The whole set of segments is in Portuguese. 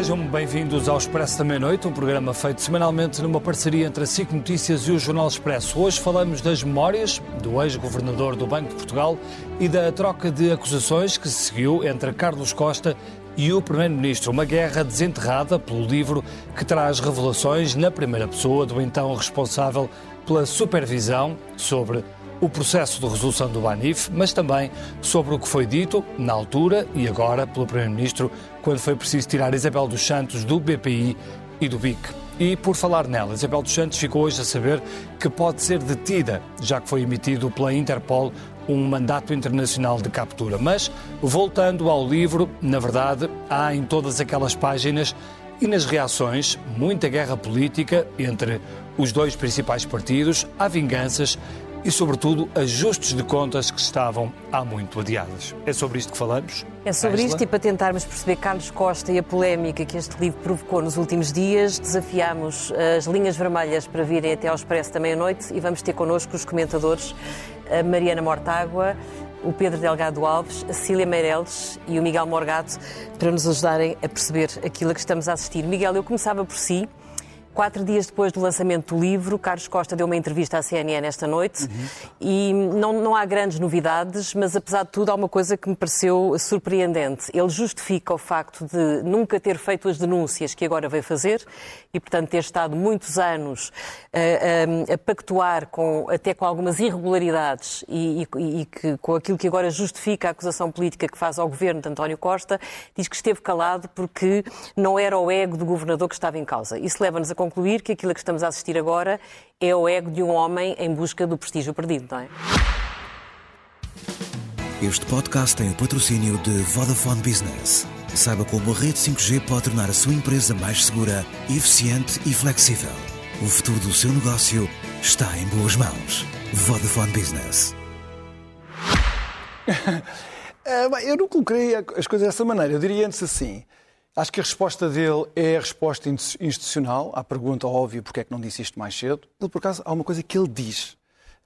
Sejam bem-vindos ao Expresso da Meia-Noite, um programa feito semanalmente numa parceria entre a SIC Notícias e o Jornal Expresso. Hoje falamos das memórias do ex-governador do Banco de Portugal e da troca de acusações que se seguiu entre Carlos Costa e o Primeiro-Ministro. Uma guerra desenterrada pelo livro que traz revelações na primeira pessoa do então responsável pela supervisão sobre o processo de resolução do Banif, mas também sobre o que foi dito na altura e agora pelo Primeiro-Ministro quando foi preciso tirar Isabel dos Santos do BPI e do BIC. E por falar nela, Isabel dos Santos ficou hoje a saber que pode ser detida, já que foi emitido pela Interpol um mandato internacional de captura. Mas, voltando ao livro, na verdade, há em todas aquelas páginas e nas reações muita guerra política entre os dois principais partidos, há vinganças e, sobretudo, ajustes de contas que estavam há muito adiadas. É sobre isto que falamos? É sobre isto e para tentarmos perceber Carlos Costa e a polémica que este livro provocou nos últimos dias, desafiámos as linhas vermelhas para virem até ao Expresso da meia-noite e vamos ter connosco os comentadores a Mariana Mortágua, o Pedro Delgado Alves, a Cília Meireles e o Miguel Morgado para nos ajudarem a perceber aquilo a que estamos a assistir. Miguel, eu começava por si. Quatro dias depois do lançamento do livro, Carlos Costa deu uma entrevista à CNN esta noite uhum. e não, não há grandes novidades, mas apesar de tudo há uma coisa que me pareceu surpreendente. Ele justifica o facto de nunca ter feito as denúncias que agora veio fazer e, portanto, ter estado muitos anos a, a, a pactuar com, até com algumas irregularidades e, e, e que, com aquilo que agora justifica a acusação política que faz ao governo de António Costa, diz que esteve calado porque não era o ego do governador que estava em causa. Isso leva-nos a concluir que aquilo a que estamos a assistir agora é o ego de um homem em busca do prestígio perdido, não é? Este podcast tem o patrocínio de Vodafone Business. Saiba como a rede 5G pode tornar a sua empresa mais segura, eficiente e flexível. O futuro do seu negócio está em boas mãos. Vodafone Business. Eu não coloquei as coisas dessa maneira. Eu diria antes assim. Acho que a resposta dele é a resposta institucional à pergunta óbvia porque é que não disse isto mais cedo. Ele, por acaso, há uma coisa que ele diz.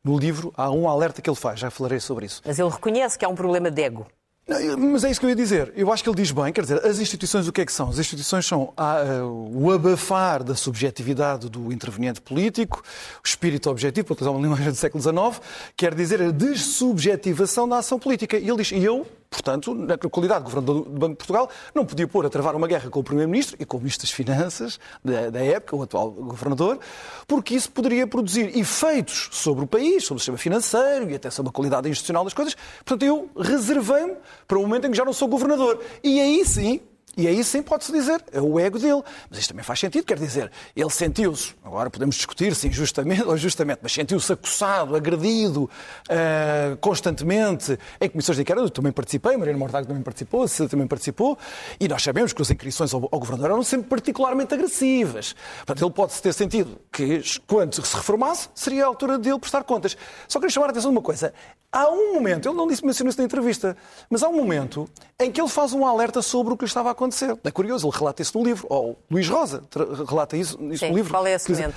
No livro há um alerta que ele faz, já falarei sobre isso. Mas ele reconhece que há um problema de ego. Mas é isso que eu ia dizer. Eu acho que ele diz bem, quer dizer, as instituições o que é que são? As instituições são a, a, o abafar da subjetividade do interveniente político, o espírito objetivo, para utilizar uma linguagem do século XIX, quer dizer a dessubjetivação da ação política. E ele diz, e eu, portanto, na qualidade de governador do Banco de Portugal, não podia pôr a travar uma guerra com o Primeiro-Ministro e com o Ministro das Finanças da, da, época, o atual governador, porque isso poderia produzir efeitos sobre o país, sobre o sistema financeiro e até sobre a qualidade institucional das coisas. Portanto, eu reservei-me para o momento em que já não sou governador. E aí sim, e aí sim pode-se dizer, é o ego dele. Mas isto também faz sentido, quer dizer, ele sentiu-se, agora podemos discutir se injustamente ou justamente, mas sentiu-se acossado, agredido uh, constantemente em comissões de inquérito. Eu também participei, Mariana Mortágua também participou, Cecília também participou, e nós sabemos que as inquirições ao, ao governador eram sempre particularmente agressivas. Portanto, ele pode-se ter sentido que, quando se reformasse, seria a altura dele prestar contas. Só queria chamar a atenção de uma coisa. Há um momento, ele não disse, mencionou isso na entrevista, mas há um momento em que ele faz um alerta sobre o que estava a acontecer. É curioso, ele relata isso no livro, ou Luís Rosa relata isso, isso Sim, no livro. Qual é esse momento?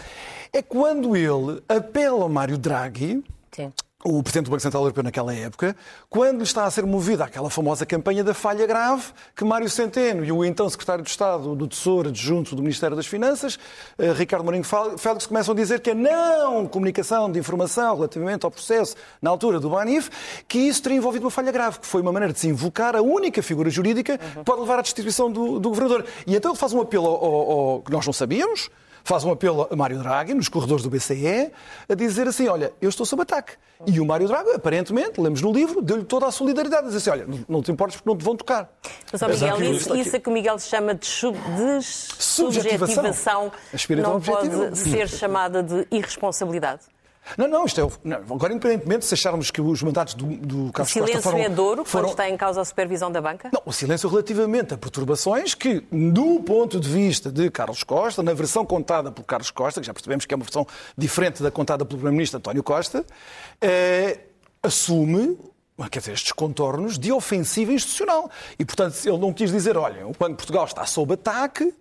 É quando ele apela a Mário Draghi Sim o Presidente do Banco Central Europeu naquela época, quando está a ser movida aquela famosa campanha da falha grave, que Mário Centeno e o então Secretário de Estado do Tesouro adjunto do Ministério das Finanças, eh, Ricardo Mourinho Félix, começam a dizer que a não comunicação de informação relativamente ao processo na altura do Banif, que isso teria envolvido uma falha grave, que foi uma maneira de se invocar a única figura jurídica que pode levar à destituição do, do Governador. E então ele faz um apelo ao, ao, ao que nós não sabíamos, faz um apelo a Mário Draghi, nos corredores do BCE, a dizer assim, olha, eu estou sob ataque. E o Mário Draghi, aparentemente, lemos no livro, deu-lhe toda a solidariedade, diz assim, olha, não te importes porque não te vão tocar. Mas, ó, Miguel, isso, isso é que o Miguel chama de, sub, de subjetivação, não pode ser chamada de irresponsabilidade? Não, não, isto é. Não, agora, independentemente se acharmos que os mandatos do, do Carlos Costa foram. O silêncio é duro foram... quando está em causa a supervisão da banca? Não, o silêncio relativamente a perturbações que, do ponto de vista de Carlos Costa, na versão contada por Carlos Costa, que já percebemos que é uma versão diferente da contada pelo Primeiro-Ministro António Costa, eh, assume quer dizer, estes contornos de ofensiva institucional. E, portanto, ele não quis dizer, olha, o Banco de Portugal está sob ataque,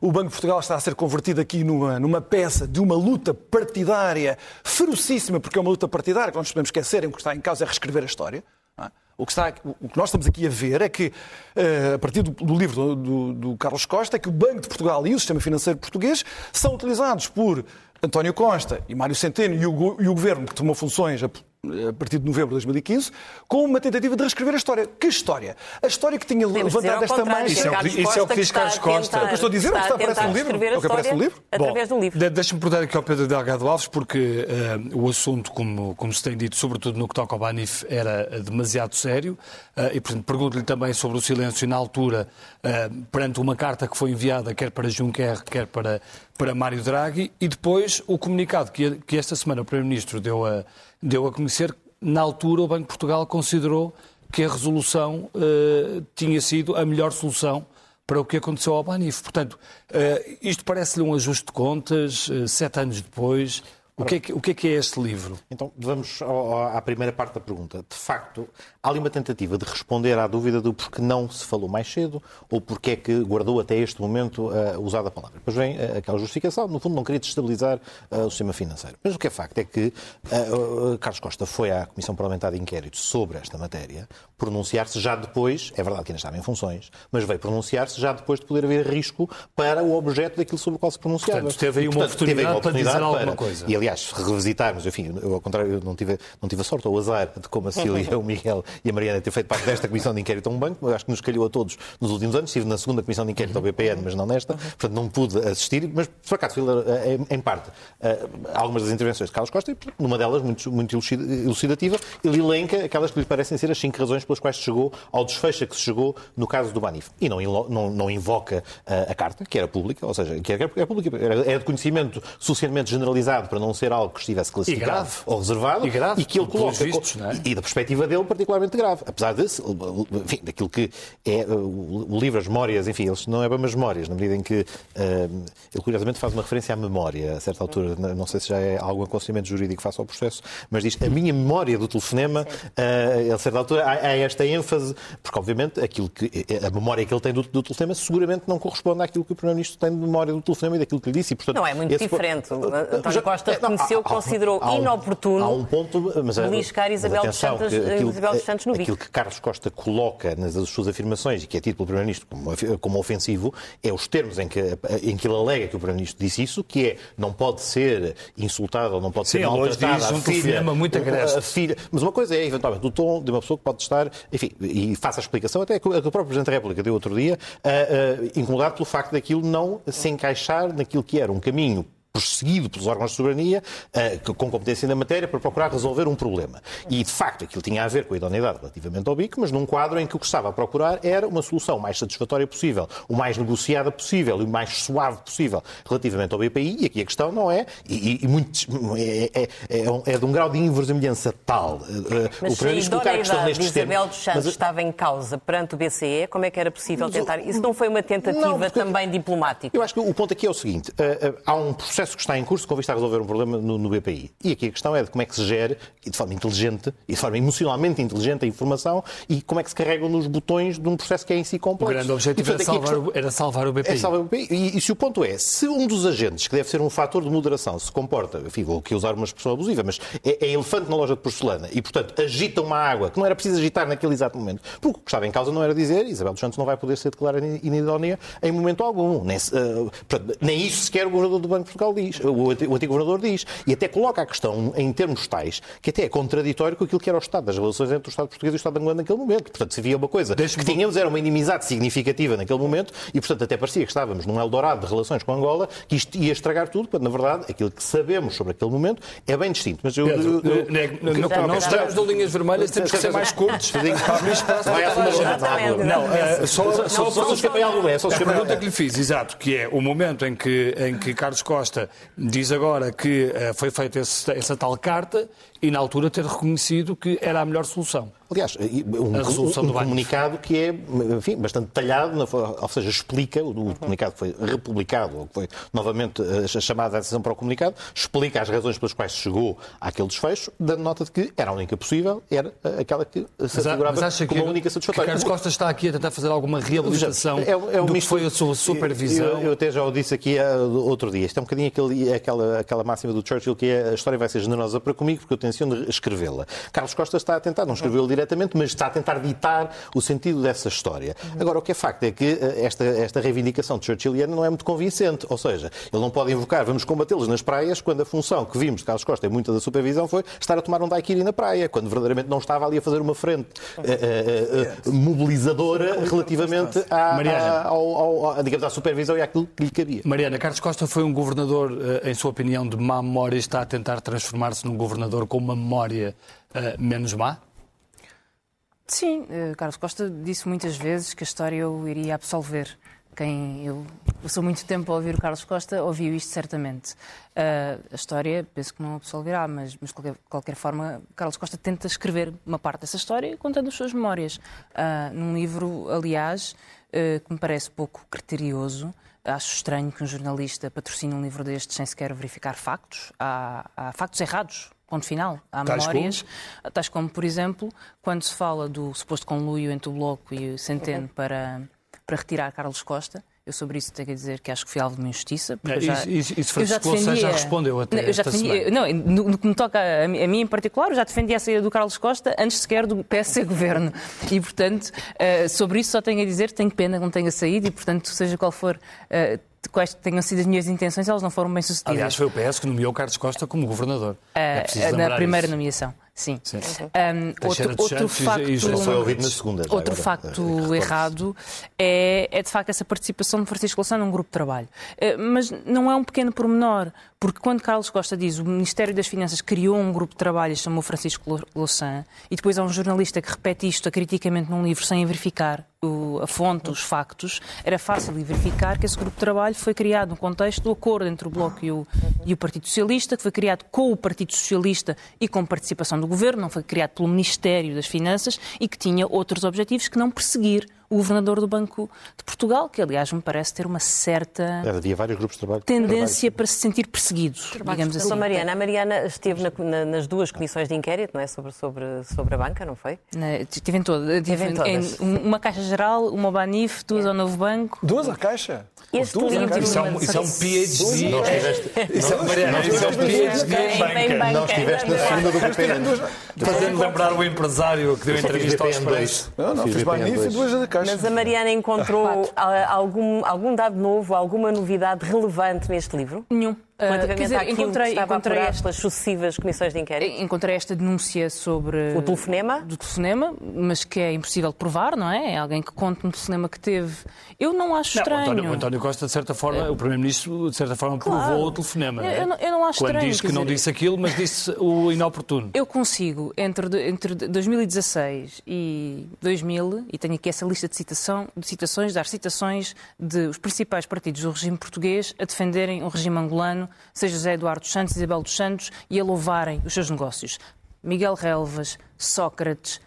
o Banco de Portugal está a ser convertido aqui numa, numa peça de uma luta partidária ferocíssima, porque é uma luta partidária, que não nos podemos esquecer, em que está em causa é reescrever a história. É? O que, está, o que nós estamos aqui a ver é que, a partir do, livro do, do, do Carlos Costa, é que o Banco de Portugal e o sistema financeiro português são utilizados por António Costa e Mário Centeno e o, e o governo que tomou funções a partir de novembro de 2015, com uma tentativa de reescrever a história. Que história? A história que tinha Podemos levantado esta mais. Isso é o que- isso é o que diz Carlos Costa. O que eu estou a dizer, está aparece no livro. É o que aparece no livro. Através de um livro. De- Deixa-me perguntar aqui ao Pedro Delgado Alves, porque eh, o assunto, como, como se tem dito, sobretudo no que toca ao Banif, era eh, demasiado sério. eh, e, portanto, pergunto-lhe também sobre o silêncio na altura, eh, perante uma carta que foi enviada quer para Juncker, quer para, para Mário Draghi, e depois o comunicado que, que esta semana o Primeiro-Ministro deu a, deu a conhecer. Na altura, o Banco de Portugal considerou que a resolução eh, tinha sido a melhor solução para o que aconteceu ao Banif. Portanto, eh, isto parece-lhe um ajuste de contas, eh, sete anos depois. O que, é que, o que é que é este livro? Então, vamos à primeira parte da pergunta. De facto, há ali uma tentativa de responder à dúvida do porquê não se falou mais cedo ou porquê é que guardou até este momento a usada a palavra. Depois vem eh, aquela justificação, no fundo não queria destabilizar eh, o sistema financeiro. Mas o que é facto é que eh, Carlos Costa foi à Comissão Parlamentar de Inquérito sobre esta matéria pronunciar-se já depois, é verdade que ainda estava em funções, mas veio pronunciar-se já depois de poder haver risco para o objeto daquilo sobre o qual se pronunciava. Portanto, teve aí uma Portanto, teve aí uma oportunidade para dizer oportunidade alguma coisa. E, aliás, se revisitarmos, enfim, eu, ao contrário, eu não tive, não tive a sorte ou o azar de, como a Cília, o Miguel e a Mariana ter feito parte desta comissão de inquérito a um banco, eu acho que nos calhou a todos nos últimos anos. Estive na segunda comissão de inquérito ao BPN, mas não nesta, portanto não pude assistir, mas por acaso fui eh, em, em parte eh, algumas das intervenções de Carlos Costa e, numa delas, muito, muito elucida- elucidativa, ele elenca aquelas que lhe parecem ser as cinco razões pelas quais se chegou ao desfecho a que se chegou no caso do Banif. E não, não, não invoca eh, a carta, que era pública, ou seja, que era, era pública, era, era de conhecimento suficientemente generalizado para não ser algo que estivesse classificado grave. ou reservado E grave, que ele coloca vistos, é? e, e da perspectiva dele particularmente grave, apesar de enfim, daquilo que é o, livro as memórias, enfim, eles não é bem as memórias, na medida em que uh, ele curiosamente faz uma referência à memória, a certa altura, não sei se já é algum aconselhamento jurídico face ao processo, mas diz a minha memória do telefonema, uh, a certa altura há, há esta ênfase, porque obviamente aquilo que a memória que ele tem do, do telefonema seguramente não corresponde àquilo que o Primeiro-Ministro tem de memória do telefonema e daquilo que lhe disse. E, portanto, Não, é muito diferente. O António Já- Costa é, não, reconheceu, há- há- considerou há um- inoportuno há um ponto, mas, beliscar mas Isabel dos atenção, Santos- que aquilo- Isabel dos Santos no bico. Aquilo que Carlos Costa coloca nas suas afirmações e que é tido pelo Primeiro-Ministro como, como ofensivo é os termos em que, em que ele alega que o Primeiro-Ministro disse isso, que é não pode ser insultado ou não pode Sim, ser diz a um filha, telefonema muito agreste. a filha. Mas uma coisa é, eventualmente, o tom de uma pessoa que pode estar, enfim, e faça a explicação, até que o próprio Presidente da República deu outro dia, incomodado pelo facto daquilo não se encaixar naquilo que era um caminho perseguido pelos órgãos de soberania, eh, com competência na matéria, para procurar resolver um problema. E, de facto, aquilo tinha a ver com a idoneidade relativamente ao BIC, mas num quadro em que o que estava a procurar era uma solução mais satisfatória possível, o mais negociada possível e o mais suave possível relativamente ao BPI. E aqui a questão não é, e, e- e muitos- é, é- é um- é de um grau de inverosimilhança tal. eh, eh, Mas o se a idoneidade de. Isabel dos Santos Mas, estava em causa perante o BCE, como é que era possível tentar? Isso não foi uma tentativa Não, porque- também diplomática? Eu acho que o ponto aqui é o seguinte: eh, eh, há um processo que está em curso com vista a resolver um problema no, no BPI. E aqui a questão é de como é que se gere, e de forma inteligente, e de forma emocionalmente inteligente, a informação e como é que se carregam nos botões de um processo que é em si O complexo. grande objetivo E, era portanto, aqui a salvar, questão- o- era salvar o BPI. é salvar o BPI. E, e se o ponto é, se um dos agentes, que deve ser um fator de moderação, se comporta, enfim, vou aqui usar uma expressão abusiva, mas é, é elefante na loja de porcelana e, portanto, agita uma água que não era preciso agitar naquele exato momento, porque o que estava em causa não era dizer Isabel dos Santos não vai poder ser declarada inidónea em momento algum. Nem, portanto, nem isso sequer o governador do Banco de Portugal diz, o, anti- o antigo governador diz. E até coloca a questão em termos tais que até é contraditório com aquilo que era o Estado das relações entre o Estado português e o Estado angolano naquele momento. Portanto, se havia uma coisa que tínhamos era uma inimizade significativa naquele momento e, portanto, até parecia que estávamos num Eldorado de relações com Angola, que isto ia estragar tudo, quando, na verdade, aquilo que sabemos sobre aquele momento é bem distinto. Mas eu, Pedro, eu- eu- não, não, não, estamos no linhas vermelhas, temos que ser mais curtos. Não eh, só, se escapei alguma, é só se A pergunta que lhe fiz, exato, que é o momento em que, em que Carlos Costa diz agora que eh, foi feita essa tal carta e na altura ter reconhecido que era a melhor solução. Aliás, um, A resolução um do banco. comunicado que é, enfim, bastante detalhado, ou seja, explica, o comunicado que foi republicado, ou que foi novamente eh, chamada a atenção para o comunicado, explica as razões pelas quais se chegou àquele desfecho, dando nota de que era a única possível, era eh, aquela que se assegurava mas acha que, como a única que satisfatória. Carlos Costa está aqui a tentar fazer alguma reabilitação É, é um do que misto- foi a sua supervisão? Eu, eu até já o disse aqui ah, outro dia. Isto é um bocadinho aquele, aquela, aquela máxima do Churchill que é a história vai ser generosa para comigo porque eu tenciono escrevê-la. Carlos Costa está a tentar não escrevê-la diretamente, mas está a tentar ditar o sentido dessa história. Agora, o que é facto é que eh, esta, esta reivindicação de churchilliana não é muito convincente, ou seja, ele não pode invocar vamos combatê-los nas praias quando a função que vimos de Carlos Costa e muita da supervisão foi estar a tomar um daiquiri na praia, quando verdadeiramente não estava ali a fazer uma frente uh, uh, uh, mobilizadora relativamente à, à, ao, ao, digamos, à supervisão e àquilo que lhe cabia. Mariana, Carlos Costa foi um governador, em sua opinião, de má memória e está a tentar transformar-se num governador com uma memória menos má? Sim, Carlos Costa disse muitas vezes que a história o iria absolver quem eu passou muito tempo a ouvir o Carlos Costa ouviu isto certamente. Uh, a história penso que não absolverá, mas, mas de qualquer, qualquer forma, Carlos Costa tenta escrever uma parte dessa história contando as suas memórias. Uh, num livro, aliás, uh, que me parece pouco criterioso. Acho estranho que um jornalista patrocine um livro destes sem sequer verificar factos. Há, há factos errados ponto final. Há tais memórias, como? tais como, por exemplo, quando se fala do suposto conluio entre o Bloco e o Centeno uhum. para para retirar Carlos Costa. Eu sobre isso tenho a dizer que acho que foi alvo de uma injustiça. Não, já, isso, isso eu já, defendia, já respondeu até não, eu já defendia, Não, no, no, que me toca a, a, mim em particular, eu já defendi a saída do Carlos Costa antes sequer do PSC Governo. E, portanto, uh, sobre isso só tenho a dizer tenho pena que não tenha saído e, portanto, seja qual for... Uh, quais tenham sido as minhas intenções, elas não foram bem sucedidas. Aliás, foi o PS que nomeou Carlos Costa como governador. Uh, é na primeira isso. nomeação. Sim. Sim. Um, outro, outro facto, segunda. Outro agora, facto errado é, é, de facto, essa participação de Francisco Louçã num grupo de trabalho. Uh, mas não é um pequeno pormenor, porque quando Carlos Costa diz o Ministério das Finanças criou um grupo de trabalho e chamou Francisco Louçã, e depois há um jornalista que repete isto criticamente num livro sem verificar o, a fonte, os factos, era fácil verificar que esse grupo de trabalho foi criado no contexto do acordo entre o Bloco e o, e o Partido Socialista, que foi criado com o Partido Socialista e com participação do Governo, não foi criado pelo Ministério das Finanças e que tinha outros objetivos que não perseguir o governador do Banco de Portugal, que aliás me parece ter uma certa havia vários grupos de trabalho. tendência para se sentir perseguido, digamos assim. Mariana, a Mariana esteve na, na, nas duas comissões de inquérito, não é? Sobre, sobre, sobre a banca, não foi? estive em todas. Estive em todas. Em uma Caixa Geral, uma Banif, duas é. ao Novo Banco. Duas à Caixa? Este livro, isso, é um, isso é um PhD. Não estiveste. Isso é, Mariana, isso é um PhD em banca. Não estiveste na segunda do PPN. Fazendo lembrar o empresário que deu entrevista ao Expresso. Não, não, fiz Banif e duas da Caixa. Mas a Mariana encontrou algum, algum dado novo, alguma novidade relevante neste livro? Nenhum. Relativamente uh, dizer, encontrei, encontrei esta, pelas sucessivas comissões de inquérito? Encontrei esta denúncia sobre... O telefonema? Do telefonema, mas que é impossível de provar, não é? É alguém que conta um telefonema que teve. Eu não acho não, estranho. O António, o António, Costa, de certa forma, é. o Primeiro-Ministro, de certa forma, claro. provou o telefonema. Eu, é? eu, não, eu não acho Quando estranho. diz que não dizer, disse aquilo, mas disse o inoportuno. Eu consigo, entre, entre 2016 e 2000, e tenho aqui essa lista de, citação, de citações, dar citações de os principais partidos do regime português a defenderem o regime angolano, seja José Eduardo Santos, Isabel dos Santos, e a louvarem os seus negócios. Miguel Relvas, Sócrates,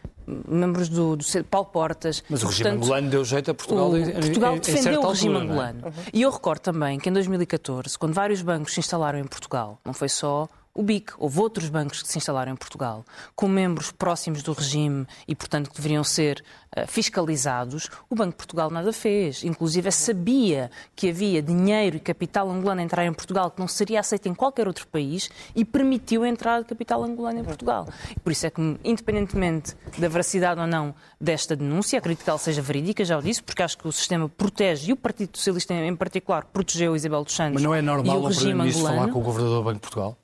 membros do, do Paulo Portas. Mas o regime angolano deu jeito a Portugal. O, em, Portugal defendeu o regime altura, é? angolano. É? E eu recordo também que em 2014, quando vários bancos se instalaram em Portugal, não foi só o BIC. Houve outros bancos que se instalaram em Portugal com membros próximos do regime e, portanto, que deveriam ser uh, fiscalizados. O Banco de Portugal nada fez. Inclusive, sabia que havia dinheiro e capital angolano a entrar em Portugal que não seria aceito em qualquer outro país e permitiu a entrada de capital angolano em Portugal. Por isso é que, independentemente da veracidade ou não desta denúncia, acredito que ela seja verídica, já o disse, porque acho que o sistema protege, e o Partido Socialista em particular, protegeu Isabel dos Santos Mas não é normal o regime angolano. falar com o Governador do Banco de Portugal?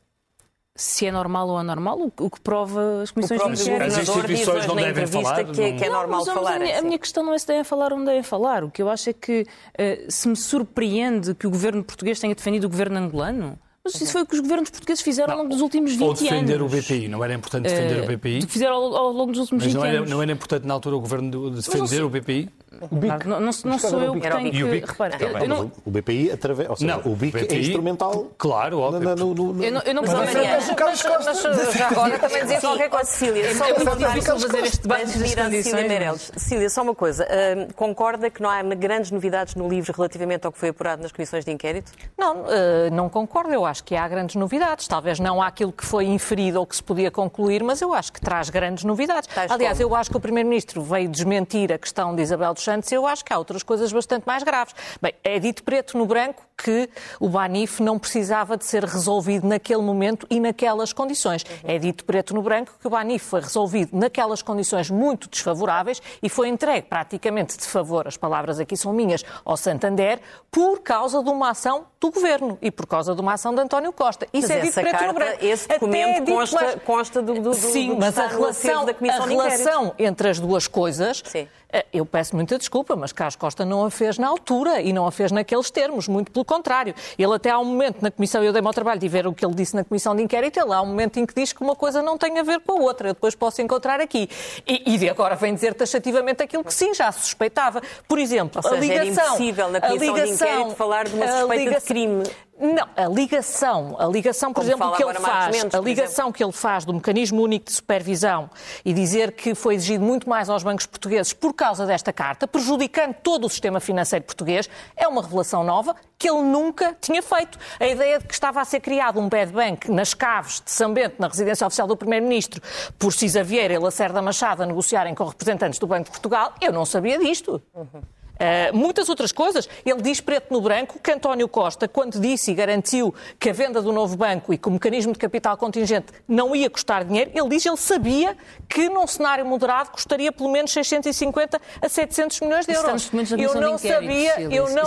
Se é normal ou anormal, o que prova as comissões de inquérito. As instituições não devem falar. Que, é, que é normal não, falar. A minha, a minha, questão não é se devem falar ou não devem falar. O que eu acho é que uh, se me surpreende que o governo português tenha defendido o governo angolano. Mas isso foi o que os governos portugueses fizeram não, ao longo dos últimos 20 anos. Ou defender anos. o BPI. Não era importante defender uh, o BPI? Fizeram ao, ao, longo dos últimos Mas 20 não era, anos. Não era importante na altura o governo defender o BPI? O BIC. Não, não, não sou eu que tenho que... Repara, eu, não... O BPI, através... Ou seja, não, o BIC BPI, é instrumental... Claro, óbvio. Na, no, no, eu não, eu não mas, mas, mas, já agora também dizer qualquer coisa. Cília, só é muito difícil fazer este debate das condições. Cília, só uma coisa. Uh, concorda que não há grandes novidades no livro relativamente ao que foi apurado nas comissões de inquérito? Não, uh, não concordo. Eu acho que há grandes novidades. Talvez não há aquilo que foi inferido ou que se podia concluir, mas eu acho que traz grandes novidades. Aliás, eu acho que o Primeiro-Ministro veio desmentir a questão de Isabel dos Santos eu acho que há outras coisas bastante mais graves. Bem, é dito preto no branco que o Banif não precisava de ser resolvido naquele momento e naquelas condições. É dito preto no branco que o Banif foi resolvido naquelas condições muito desfavoráveis e foi entregue praticamente de favor, as palavras aqui são minhas, ao Santander, por causa de uma ação do governo e por causa de uma ação de António Costa. Isso mas é dito preto carta, no branco. Esse documento Até consta, mais... consta do, do, Sim, do mas a relação, a relação entre as duas coisas. Sim eh, eu peço muita desculpa, mas Carlos Costa não a fez na altura e não a fez naqueles termos, muito pelo contrário. Ele até há um momento na Comissão, eu dei-me ao trabalho de ver o que ele disse na Comissão de Inquérito, ele há um momento em que diz que uma coisa não tem a ver com a outra, eu depois posso encontrar aqui. E, e agora vem dizer taxativamente aquilo que sim, já suspeitava. Por exemplo, seja, a ligação... Era impossível na Comissão ligação, de Inquérito falar de uma suspeita ligação, de crime. Não, a ligação, a ligação, por Como exemplo, que ele faz, Mendes, a ligação que ele faz do mecanismo único de supervisão e dizer que foi exigido muito mais aos bancos portugueses por causa desta carta, prejudicando todo o sistema financeiro português, é uma revelação nova que ele nunca tinha feito. A ideia de que estava a ser criado um bad bank nas caves de São Bento, na residência oficial do Primeiro-Ministro, por Cisa Vieira e Lacerda Machado a negociarem com representantes do Banco de Portugal, eu não sabia disto. Uhum. Uh, muitas outras coisas. Ele diz preto no branco que António Costa, quando disse e garantiu que a venda do novo banco e que o mecanismo de capital contingente não ia custar dinheiro, ele diz que ele sabia que num cenário moderado custaria pelo menos 650 a 700 milhões de euros. Eu não sabia, eu não,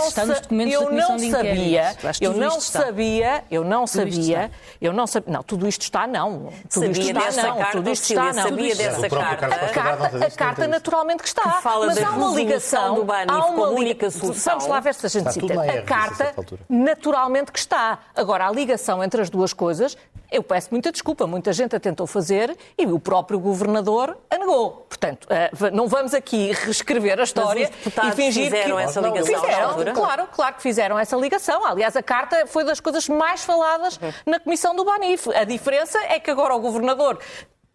eu não sabia, eu não sabia, eu não sabia, eu não sabia, não, tudo isto está não, tudo isto está não, tudo isto está não. Sabia dessa carta. A carta naturalmente que está, mas há uma ligação, há há uma única solução. Vamos lá ver se a gente cita. A carta, naturalmente que está. Agora, a ligação entre as duas coisas, eu peço muita desculpa. Muita gente a tentou fazer e o próprio governador a negou. Portanto, eh, não vamos aqui reescrever a história e fingir fizeram que... essa ligação. Fizeram, claro, claro que fizeram essa ligação. Aliás, a carta foi das coisas mais faladas uhum. na comissão do Banif. A diferença é que agora o governador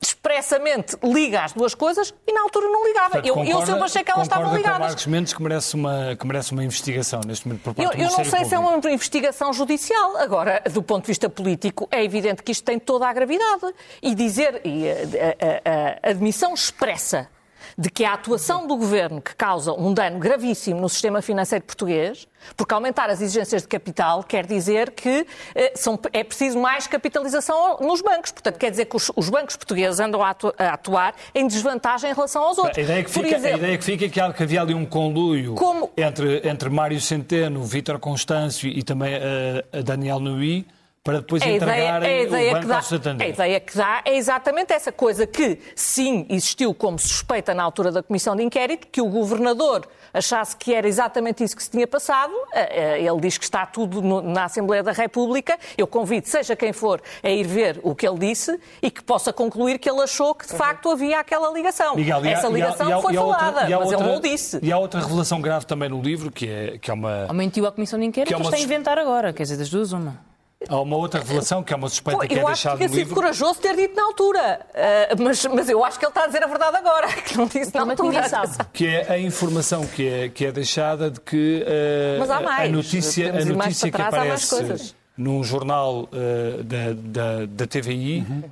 expressamente liga as duas coisas e na altura não ligava. Portanto, eu, concorda, eu sempre achei que elas estavam ligadas. Com Marcos Mendes que merece uma, que merece uma investigação neste momento por parte eu, do Eu não sei se é uma investigação judicial. Agora, do ponto de vista político, é evidente que isto tem toda a gravidade. E dizer, e a, a, a, a admissão expressa de que a atuação do governo que causa um dano gravíssimo no sistema financeiro português, porque aumentar as exigências de capital quer dizer que eh, são, é preciso mais capitalização nos bancos. Portanto, quer dizer que os, os bancos portugueses andam a, atu, a, atuar em desvantagem em relação aos outros. A ideia que fica, exemplo, a ideia que fica é que, que havia ali um conluio como... entre, entre Mário Centeno, Vítor Constâncio e também uh, a Daniel Nui para depois a entregar ideia, a ideia o Banco dá, ao Santander. A ideia que dá é exatamente essa coisa que, sim, existiu como suspeita na altura da Comissão de Inquérito, que o Governador achasse que era exatamente isso que se tinha passado. Eh, eh, ele diz que está tudo na Assembleia da República. Eu convido, seja quem for, a ir ver o que ele disse e que possa concluir que ele achou que, de facto, havia aquela ligação. Miguel, Essa ligação e há, e há, foi falada, outra, mas outra, ele não o disse. E há outra revelação grave também no livro, que é, que é uma... Aumentiu a Comissão de Inquérito, que é uma... está a inventar agora. Quer dizer, das duas, uma. Há uma outra revelação que é uma suspeita Pô, que é deixada no livro. Eu acho que tinha sido corajoso ter dito na altura, uh, mas, mas eu acho que ele está a dizer a verdade agora, que não disse na altura. Que é a informação que é, que é deixada de que uh, mas há mais. a notícia, a notícia que aparece num jornal uh, da, da, da, TVI uhum.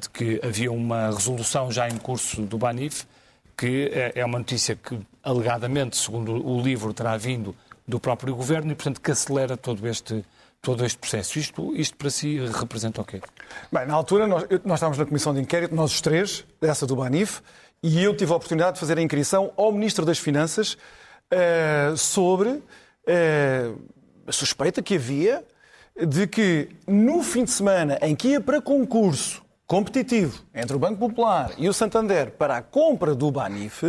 de que havia uma resolução já em curso do Banif, que é, é uma notícia que alegadamente, segundo o livro, terá vindo do próprio governo e, portanto, que acelera todo este todo este processo. Isto, isto para si representa o quê? Bem, na altura nós, nós estávamos na comissão de inquérito, nós os três, dessa do Banif, e eu tive a oportunidade de fazer a inscrição ao Ministro das Finanças uh, sobre uh, a suspeita que havia de que no fim de semana em que ia para concurso competitivo entre o Banco Popular e o Santander para a compra do Banif,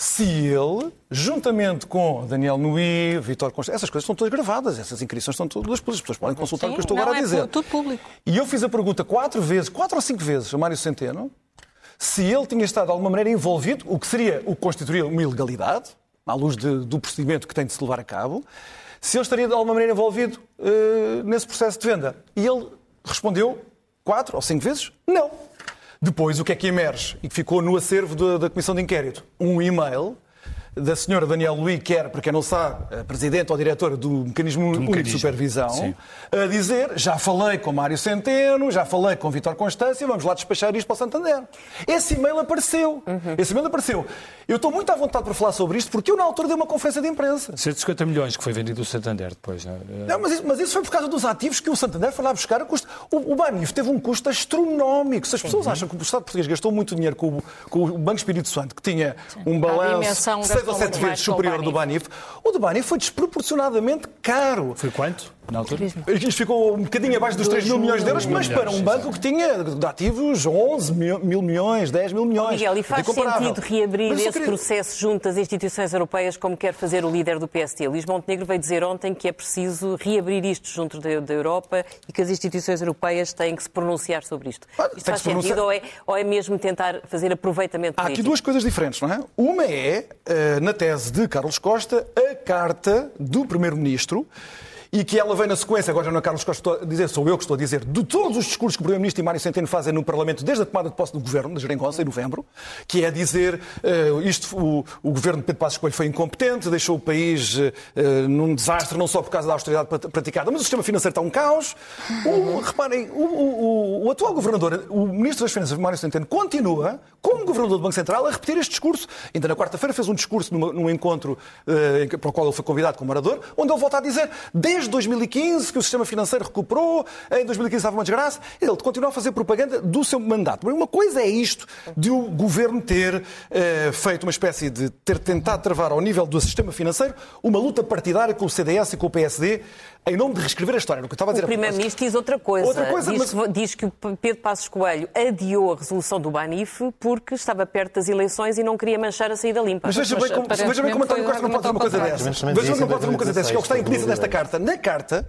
se ele, juntamente com Daniel Nui, Vitor Constantino, essas coisas estão todas gravadas, essas inscrições estão todas públicas, as pessoas podem consultar Sim, o que eu estou agora a é dizer. É tudo público. E eu fiz a pergunta quatro vezes, quatro ou cinco vezes a Mário Centeno, se ele tinha estado de alguma maneira envolvido, o que seria, o que constituiria uma ilegalidade, à luz de, do procedimento que tem de se levar a cabo, se ele estaria de alguma maneira envolvido uh, nesse processo de venda. E ele respondeu quatro ou cinco vezes, não. Depois, o que é que emerge e que ficou no acervo da, da Comissão de Inquérito? Um e-mail da senhora Daniel Luí, que era, para quem não sabe, presidente ou diretora do Mecanismo do Único de Supervisão, Sim. a dizer, já falei com Mário Centeno, já falei com Vitor Constância, vamos lá despachar isto para o Santander. Esse e-mail apareceu. Uhum. Esse e-mail apareceu. Eu estou muito à vontade para falar sobre isto, porque eu na altura dei uma conferência de imprensa. 150 milhões que foi vendido o Santander depois, não é? Não, mas isso, mas isso foi por causa dos ativos que o Santander foi lá buscar a custo. O, o Banif teve um custo astronómico. Se as pessoas uhum. acham que o Estado português gastou muito dinheiro com o, com o Banco Espírito Santo, que tinha Sim. um balanço vezes superior do Banif, o do Banif foi desproporcionadamente caro. Foi quanto? Na altura? Isto ficou um bocadinho abaixo dos 3 mil milhões de euros, mas para um banco que tinha de ativos 11 mil, mil milhões, 10 mil milhões. Miguel, e faz sentido reabrir esse queria... processo junto às instituições europeias, como quer fazer o líder do PST? Luís Montenegro veio dizer ontem que é preciso reabrir isto junto da, da Europa e que as instituições europeias têm que se pronunciar sobre isto. Ah, isto faz sentido ou é, ou é mesmo tentar fazer aproveitamento Há aqui duas coisas diferentes, não é? Uma é, eh, na tese de Carlos Costa, a carta do Primeiro-Ministro e que ela vem na sequência, agora já não é Carlos Costa dizer, sou eu que estou a dizer, de todos os discursos que o Primeiro-Ministro e Mário Centeno fazem no Parlamento desde a tomada de posse do Governo, na Jeringonça, em novembro, que é dizer uh, isto, o, o, Governo de Pedro Passos Coelho foi incompetente, deixou o país uh, num desastre, não só por causa da austeridade praticada, mas o sistema financeiro está um caos. O, reparem, o, o, atual Governador, o Ministro das Finanças, Mário Centeno, continua, como Governador do Banco Central, a repetir este discurso. Ainda na quarta-feira fez um discurso numa, num encontro uh, para o qual ele foi convidado como orador, onde ele volta a dizer, desde 2015, 2015 que o sistema financeiro recuperou, em 2015 estava uma desgraça. Ele continua a fazer propaganda do seu mandato. Uma coisa é isto de o governo ter eh, feito uma espécie de ter tentado travar ao nível do sistema financeiro uma luta partidária com o CDS e com o PSD em nome de reescrever a história. O que estava a dizer o Primeiro-Ministro diz outra coisa. Outra coisa diz, mas... diz, que o Pedro Passos Coelho adiou a resolução do Banif porque estava perto das eleições e não queria manchar a saída limpa. Mas veja bem como, veja bem como António Costa não pode fazer uma coisa dessas. Veja bem não pode fazer uma coisa dessas, que é o que está implícito nesta carta. Na carta,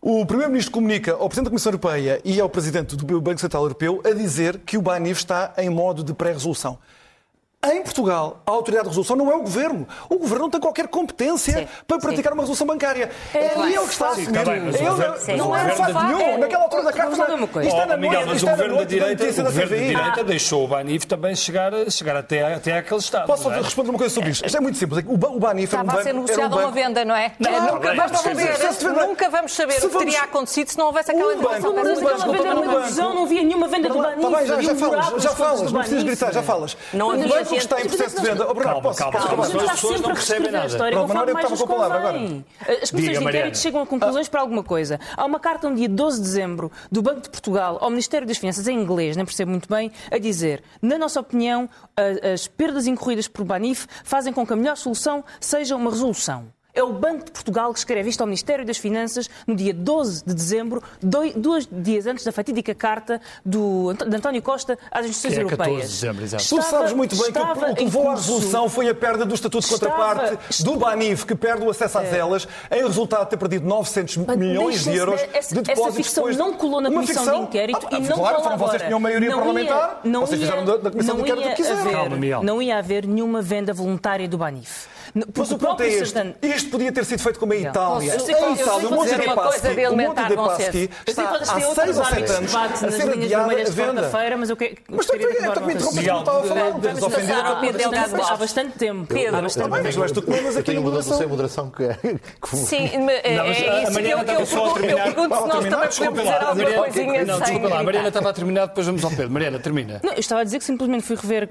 o Primeiro-Ministro comunica ao Presidente da Comissão Europeia e ao Presidente do Banco Central Europeu a dizer que o Banif está em modo de pré-resolução. Em Portugal, a autoridade de resolução não é o governo. O governo não tem qualquer competência sim, para praticar sim. uma resolução bancária. É, é ele que está a assumir. Tá ele não é fato nenhum. Naquela altura da carta. Isto é na Miguel, mas o governo da direita, o governo da direita deixou o Banif também chegar, chegar até, até aquele estado. Posso é? responder uma coisa sobre isto? Isto é muito simples. O Banif Estava a ser negociada uma venda, não é? Nunca vamos saber. Nunca vamos saber o que teria acontecido se não houvesse aquela negociação. Mas aquela venda era uma não havia nenhuma venda do Banif. Já falas, já falas, não precisas gritar, já falas. Não havia banco que está em processo de venda Oh, Bernardo, calma, calma, calma, calma. As pessoas não percebem nada. História, Pronto, Bernardo, eu estava com a palavra agora. As comissões de inquérito chegam a conclusões ah. para alguma coisa. Há uma carta no dia 12 de dezembro do Banco de Portugal ao Ministério das Finanças, em inglês, não percebo muito bem, a dizer, na nossa opinião, as perdas incorridas por Banif fazem com que a melhor solução seja uma resolução. É o Banco de Portugal que escreve isto ao Ministério das Finanças no dia 12 de dezembro, dois dias antes da fatídica carta do, de António Costa às instituições que é europeias. 14 de dezembro, exato. tu sabes muito bem que o que levou à resolução foi a perda do Estatuto de Contraparte estava, do BANIF, que perde o acesso às é. elas, em resultado de ter perdido 900 Mas milhões de euros essa, de depósitos. Essa ficção depois não colou na Comissão ficção? de Inquérito ah, e não claro, colabora. vocês tinham maioria não parlamentar, ia, não vocês ia, fizeram da, Comissão de Inquérito o que quiseram. Haver, não ia haver nenhuma venda voluntária do BANIF. Mas o ponto é este. Isto podia ter sido feito como a Itália. A Itália, o Monte de Paschi, o Monte de Paschi está há seis ou sete anos a ser adiada a venda. Mas eu gostaria de interromper, não estava a falar. Desofendido. Há bastante tempo. Pedro, mas és tu que mandas aqui moderação. Sem moderação que Sim, é isso que eu pergunto se nós também podemos dizer alguma coisinha Não, desculpa lá, a Mariana estava a terminar, depois vamos ao Pedro. Mariana, termina. Não, eu estava a dizer que simplesmente fui rever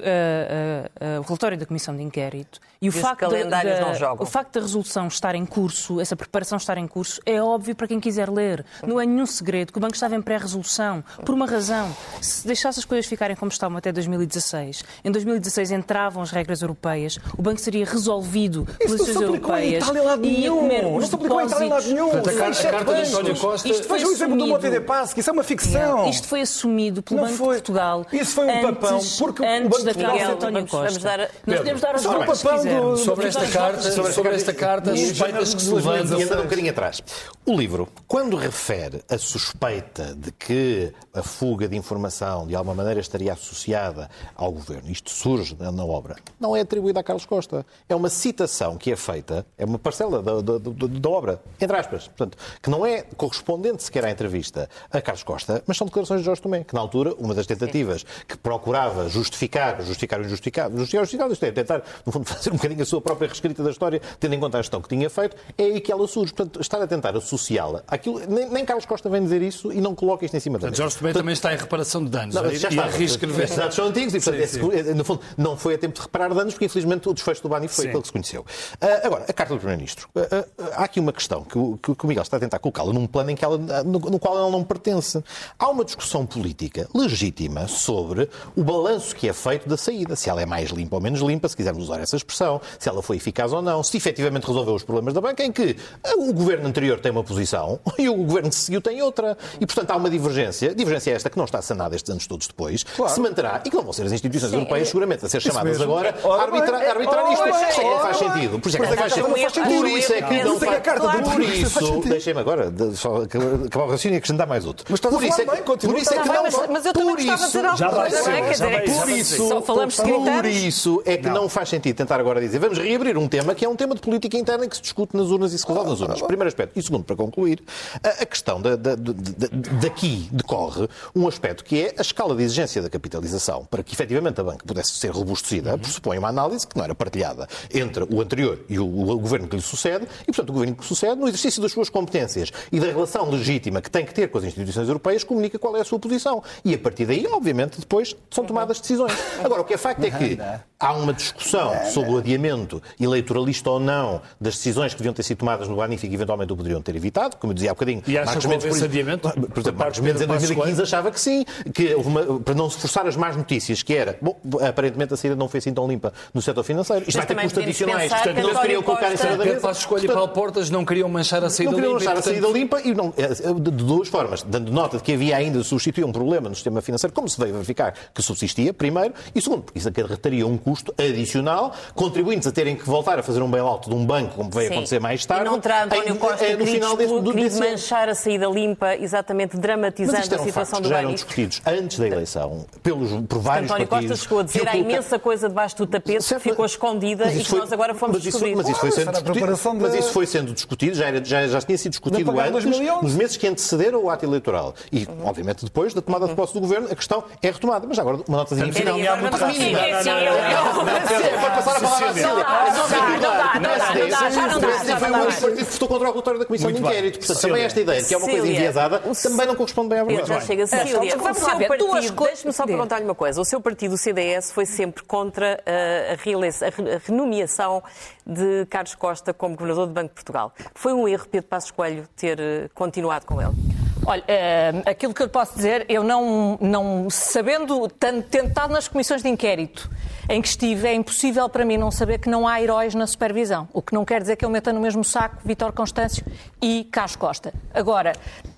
o relatório da Comissão de Inquérito e o facto da, não jogam. O facto da resolução estar em curso, essa preparação estar em curso, é óbvio para quem quiser ler. Não é nenhum segredo que o banco estava em pré-resolução. Por uma razão. Se deixasse as coisas ficarem como estavam até 2016, em 2016 entravam as regras europeias, o banco seria resolvido pelas legislações europeias e ia comer os não depósitos. Nenhum. Portanto, a, carta, a carta de António Costa... Isto foi o exemplo do Monte de Paz, que isso é uma ficção. Isto foi assumido pelo não Banco foi. de Portugal Isso foi um papão, porque antes o Banco de Portugal... António Costa. Nós podemos dar as voltas se quisermos. Sobre esta carta, sobre, sobre esta carta, as suspeitas que se levantam. Andando um bocadinho atrás. O livro, quando refere a suspeita de que a fuga de informação de alguma maneira estaria associada ao governo, isto surge na obra, não é atribuída a Carlos Costa. É uma citação que é feita, é uma parcela da, da, da, da obra, entre aspas, portanto, que não é correspondente sequer à entrevista a Carlos Costa, mas são declarações de Jorge Tomé, que na altura, uma das tentativas que procurava justificar, justificar o injustificável, justificar o injustificável, isto é, tentar, no fundo, fazer um bocadinho a sua própria própria reescrita da história, tendo em conta a gestão que tinha feito, é aí que ela surge. Portanto, estar a tentar associá-la àquilo. Nem, nem, Carlos Costa vem dizer isso e não coloca isto em cima da mesa. Jorge também está em reparação de danos. Não, já está. Estes dados são antigos e, portanto, sim, sim. no fundo, não foi a tempo de reparar danos, porque infelizmente o desfecho do Bani foi aquele que se conheceu. Uh, agora, a carta do Primeiro-Ministro. Uh, uh, há aqui uma questão que o, que o Miguel está a tentar colocá-la num plano em que ela, no, no qual ela não pertence. Há uma discussão política legítima sobre o balanço que é feito da saída. Se ela é mais limpa ou menos limpa, se quisermos usar essa expressão, se ela foi eficaz ou não, se efetivamente resolveu os problemas da banca, em que o governo anterior tem uma posição e o governo que seguiu tem outra. E, portanto, há uma divergência. Divergência esta que não está sanada estes anos todos depois, claro. que se manterá e que não vão ser as instituições Sim, europeias, é... seguramente, a ser chamadas agora a arbitrar, arbitrar isto. Por isso é que não faz sentido. Por isso é que não faz sentido. Por isso é que não faz Por isso, deixem-me agora acabar o raciocínio e acrescentar mais outro. Mas estás a falar bem, continua. Por isso é que não... Mas eu também gostava de dizer não é? Por isso, só falamos por isso é que não faz sentido tentar agora dizer vamos reabrir um tema que é um tema de política interna que se discute nas urnas e se resolve nas urnas. Primeiro aspecto. E segundo, para concluir, a questão da, da, da, daqui decorre um aspecto que é a escala de exigência da capitalização para que efetivamente a banca pudesse ser robustecida, uhum. pressupõe uma análise que não era partilhada entre o anterior e o, o, governo que lhe sucede, e portanto o governo que sucede, no exercício das suas competências e da relação legítima que tem que ter com as instituições europeias, comunica qual é a sua posição. E a partir daí, obviamente, depois são tomadas decisões. Agora, o que é facto é que há uma discussão sobre o adiamento eleitoralista ou não das decisões que deviam ter sido tomadas no Banif e que eventualmente o poderiam ter evitado, como eu dizia há bocadinho. E acha Marcos Mendes, esse adiamento? Por exemplo, Marcos Mendes em 2015 achava que sim, que uma, para não se forçar as más notícias, que era, bom, aparentemente a saída não foi assim tão limpa no setor financeiro. Isto vai ter custos adicionais. Portanto, não se queriam colocar em cima da mesa. Passo Escolha e Paulo Portas não queriam manchar a saída limpa. Não queriam manchar a saída limpa e não, é, de duas formas. Dando nota de que havia ainda, substituir um problema no sistema financeiro, como se veio verificar que subsistia, primeiro, e segundo, porque isso acarretaria um custo adicional, contribuintes a terem que voltar a fazer um bailout de um banco, como veio acontecer mais tarde. E não terá António Costa é, no final desse, do, desse... manchar a saída limpa, exatamente dramatizando a situação do banco. já eram discutidos antes da eleição, pelos, por vários António partidos. Costa chegou a dizer há imensa coisa debaixo do tapete certo, que ficou escondida e que foi, nós agora fomos mas descobrir. Mas isso, foi sendo discutido, mas isso foi sendo discutido, já, era, já, já tinha sido discutido antes, nos meses que antecederam o ato eleitoral. E, obviamente, depois da tomada de posse do governo, a questão é retomada. Mas agora, uma final. Não, muito rápido. Pode passar a palavra à Cília. Foi o único partido que votou contra o relatório da Comissão de Inquérito. Portanto, também esta ideia, que é uma coisa enviesada, também não corresponde bem à verdade. Já chega, Cília. Vamos lá ver. Deixe-me só perguntar-lhe uma coisa. O seu partido, o CDS, foi sempre contra a renomeação de Carlos Costa como governador do Banco de Portugal. Foi um erro Pedro Passos Coelho ter continuado com ele? Olha, uh, aquilo que eu posso dizer, eu não, não sabendo, tentado nas comissões de inquérito em que estive, é impossível para mim não saber que não há heróis na supervisão. O que não quer dizer que eu meta no mesmo saco Vitor Constâncio e Carlos Costa. Agora,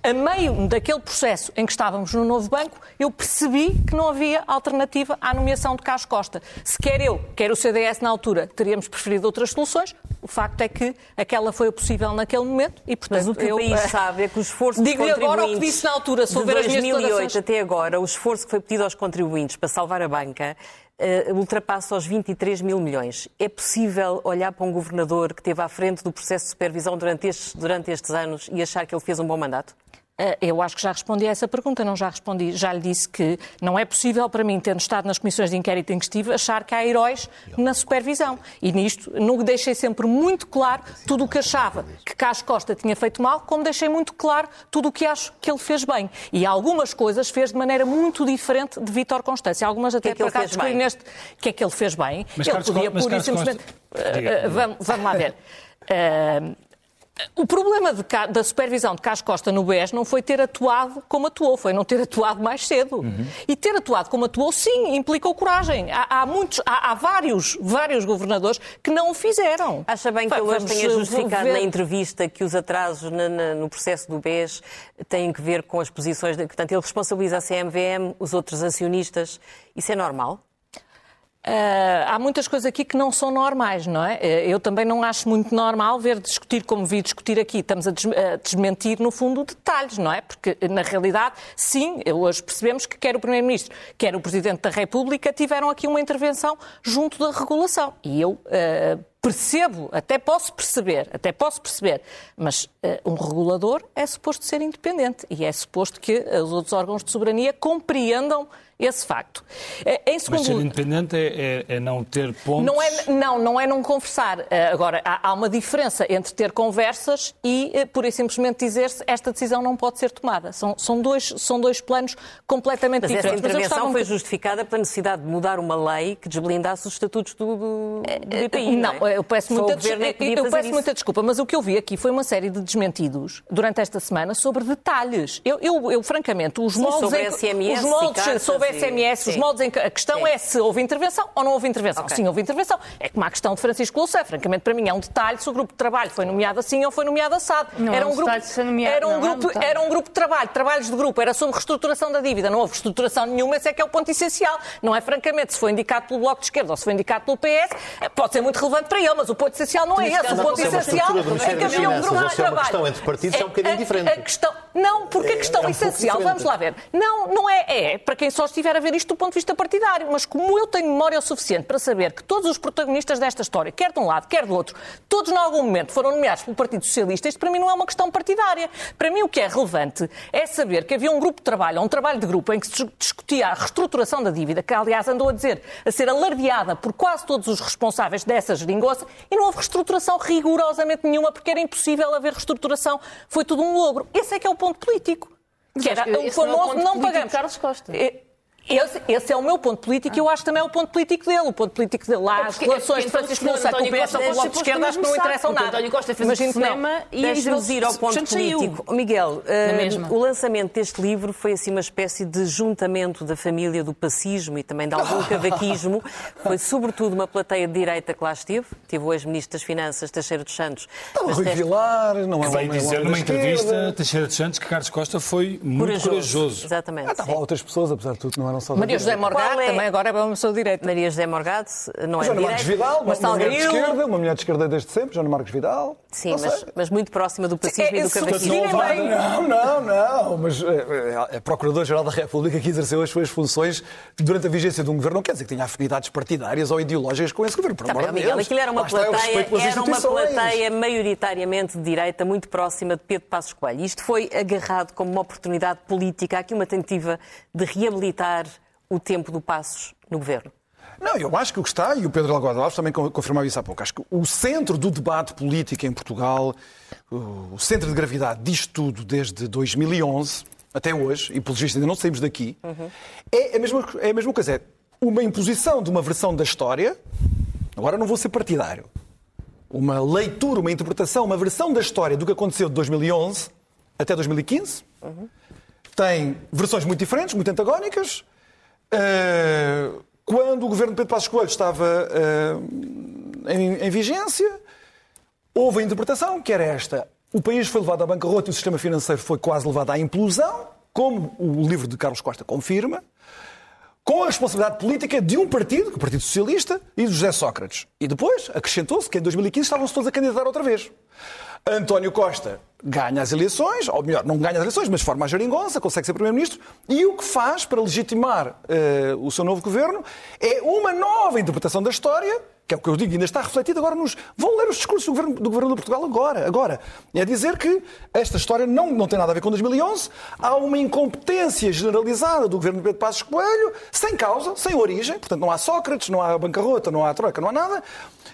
a meio daquele processo em que estávamos no novo banco, eu percebi que não havia alternativa à nomeação de Carlos Costa. Se quer eu, quer o CDS na altura, teríamos preferido outras soluções. O facto é que aquela foi possível naquele momento e, portanto, Mas o que eu, o país sabe é que o esforço Digo agora o que disse na altura, se houver de 2008 até agora, o esforço que foi pedido aos contribuintes para salvar a banca uh, ultrapassa os 23 mil milhões. É possível olhar para um governador que esteve à frente do processo de supervisão durante estes, durante estes anos e achar que ele fez um bom mandato? Eh, eu acho que já respondi a essa pergunta, não já respondi. Já lhe disse que não é possível para mim, tendo estado nas comissões de inquérito em que estive, achar que há heróis na supervisão. E nisto não deixei sempre muito claro tudo o que achava que Carlos Costa tinha feito mal, como deixei muito claro tudo o que acho que ele fez bem. E algumas coisas fez de maneira muito diferente de Vítor Constância. Algumas até que é para cá neste. O que é que ele fez bem? Mas ele Carlos podia, pura e simplesmente. Uh, vamos, vamos lá ver. Uh, o problema de, da supervisão de Carlos Costa no BES não foi ter atuado como atuou, foi não ter atuado mais cedo. Uhum. E ter atuado como atuou, sim, implicou coragem. Há, há muitos, há, há, vários, vários governadores que não o fizeram. Acha bem que ele hoje tenha justificado ver... na entrevista que os atrasos na, na, no processo do BES têm que ver com as posições. De, portanto, ele responsabiliza a CMVM, os outros acionistas. Isso é normal? Uh, há muitas coisas aqui que não são normais, não é? Uh, eu também não acho muito normal ver discutir como vi discutir aqui. Estamos a, des a desmentir, no fundo, detalhes, não é? Porque, na realidade, sim, hoje percebemos que quer o Primeiro-Ministro, quer o Presidente da República tiveram aqui uma intervenção junto da regulação. E eu uh, percebo, até posso perceber, até posso perceber, mas uh, um regulador é suposto ser independente e é suposto que os outros órgãos de soberania compreendam esse facto. Eh, em segundo... Mas ser independente é, é, é, não ter pontos... Não, é, não, não é não conversar. Eh, agora, há, há uma diferença entre ter conversas e, eh, pura e simplesmente, dizer-se esta decisão não pode ser tomada. São, são, dois, são dois planos completamente Mas diferentes. Essa intervenção foi justificada pela necessidade de mudar uma lei que desblindasse os estatutos do, do, do IPI, não, não é? eu peço, muita, é eu peço muita desculpa, mas o que eu vi aqui foi uma série de desmentidos durante esta semana sobre detalhes. Eu, eu, eu francamente, os moldes... Sobre SMS, os moldes sobre SMS, sim. os modos em que a questão sim. é se houve intervenção ou não houve intervenção. Okay. Sim, houve intervenção. É como a questão de Francisco Louçã. Francamente, para mim é um detalhe se o grupo de trabalho foi nomeado assim ou foi nomeado assado. Não era um, grupo, era um grupo, era um grupo de trabalho, trabalhos de grupo, era sobre reestruturação da dívida. Não houve reestruturação nenhuma, esse é que é o ponto essencial. Não é francamente se foi indicado pelo Bloco de Esquerda ou se foi indicado pelo PS, pode ser muito relevante para ele, mas o ponto essencial não é esse. O ponto essencial é que havia um grupo de trabalho. A questão entre partidos é um bocadinho diferente. A questão, não, porque a questão essencial, vamos lá ver, não, não é, é, para quem só estiver a ver isto do ponto de vista partidário, mas como eu tenho memória o suficiente para saber que todos os protagonistas desta história, quer de um lado, quer do outro, todos em algum momento foram nomeados pelo Partido Socialista, isto para mim não é uma questão partidária. Para mim o que é relevante é saber que havia um grupo de trabalho, um trabalho de grupo em que se discutia a reestruturação da dívida, que aliás andou a dizer, a ser alardeada por quase todos os responsáveis dessa geringonça, e não houve reestruturação rigorosamente nenhuma, porque era impossível haver reestruturação. Foi tudo um logro. Esse é que é o ponto político. Que era o famoso não, é não pagamos. Carlos Costa. É, esse, esse, é o meu ponto político e eu acho também é o ponto político dele. O ponto político dele lá, é as relações de Francisco Louçã com o PS ou com o Bloco de Esquerda, acho que não interessam nada. António Costa fez Imagino cinema e Deixa-nos ir ao ponto político. Miguel, uh, o lançamento deste livro foi assim uma espécie de juntamento da família do pacismo e também de algum cavaquismo. Foi sobretudo uma plateia de direita que lá esteve. Teve o ex-ministro das Finanças, Teixeira dos Santos. Estava Rui Vilar, não é Veio dizer numa entrevista, Teixeira dos Santos, que Carlos Costa foi muito corajoso. Exatamente. Estavam outras pessoas, apesar de tudo, não eram não Maria José Morgado é... também agora é uma pessoa direita. Maria José Morgado não é Vidal, uma, uma mulher de esquerda, uma mulher de esquerda desde sempre, Joana Marcos Vidal. Sim, mas, mas, muito próxima do pacismo é, e do cavaquismo. Não, não, não, mas a eh, eh, Procuradora-Geral da República que exerceu as suas funções durante a vigência de um governo não quer dizer que tenha afinidades partidárias ou ideológicas com esse governo, por amor de Deus. Aquilo era uma plateia, era uma plateia maioritariamente de direita, muito próxima de Pedro Passos Coelho. Isto foi agarrado como uma oportunidade política, há aqui uma tentativa de reabilitar o tempo do Passos no governo? Não, eu acho que o que está, e o Pedro Algoado Alves também confirmava isso há pouco, acho que o centro do debate político em Portugal, o centro de gravidade disto tudo desde 2011 até hoje, e pelo visto ainda não saímos daqui, uhum. é, a mesma, é a mesma coisa. É uma imposição de uma versão da história, agora não vou ser partidário, uma leitura, uma interpretação, uma versão da história do que aconteceu de 2011 até 2015. Uhum. Tem versões muito diferentes, muito antagónicas, eh, quando o governo de Pedro Passos Coelho estava uh, em, em vigência, houve a interpretação que era esta. O país foi levado à bancarrota e o sistema financeiro foi quase levado à implosão, como o livro de Carlos Costa confirma, com a responsabilidade política de um partido, o Partido Socialista, e de José Sócrates. E depois acrescentou-se que em 2015 estavam-se todos a candidatar outra vez. António Costa ganha as eleições, ou melhor, não ganha as eleições, mas forma a geringonça, consegue ser Primeiro-Ministro, e o que faz para legitimar uh, o seu novo governo é uma nova interpretação da história, que é o que eu digo, ainda está refletido agora nos. Vão ler os discursos do governo, do governo Portugal agora. Agora. É dizer que esta história não, não tem nada a ver com 2011. Há uma incompetência generalizada do governo de Pedro Passos Coelho, sem causa, sem origem. Portanto, não há Sócrates, não há bancarrota, não há troca, não há nada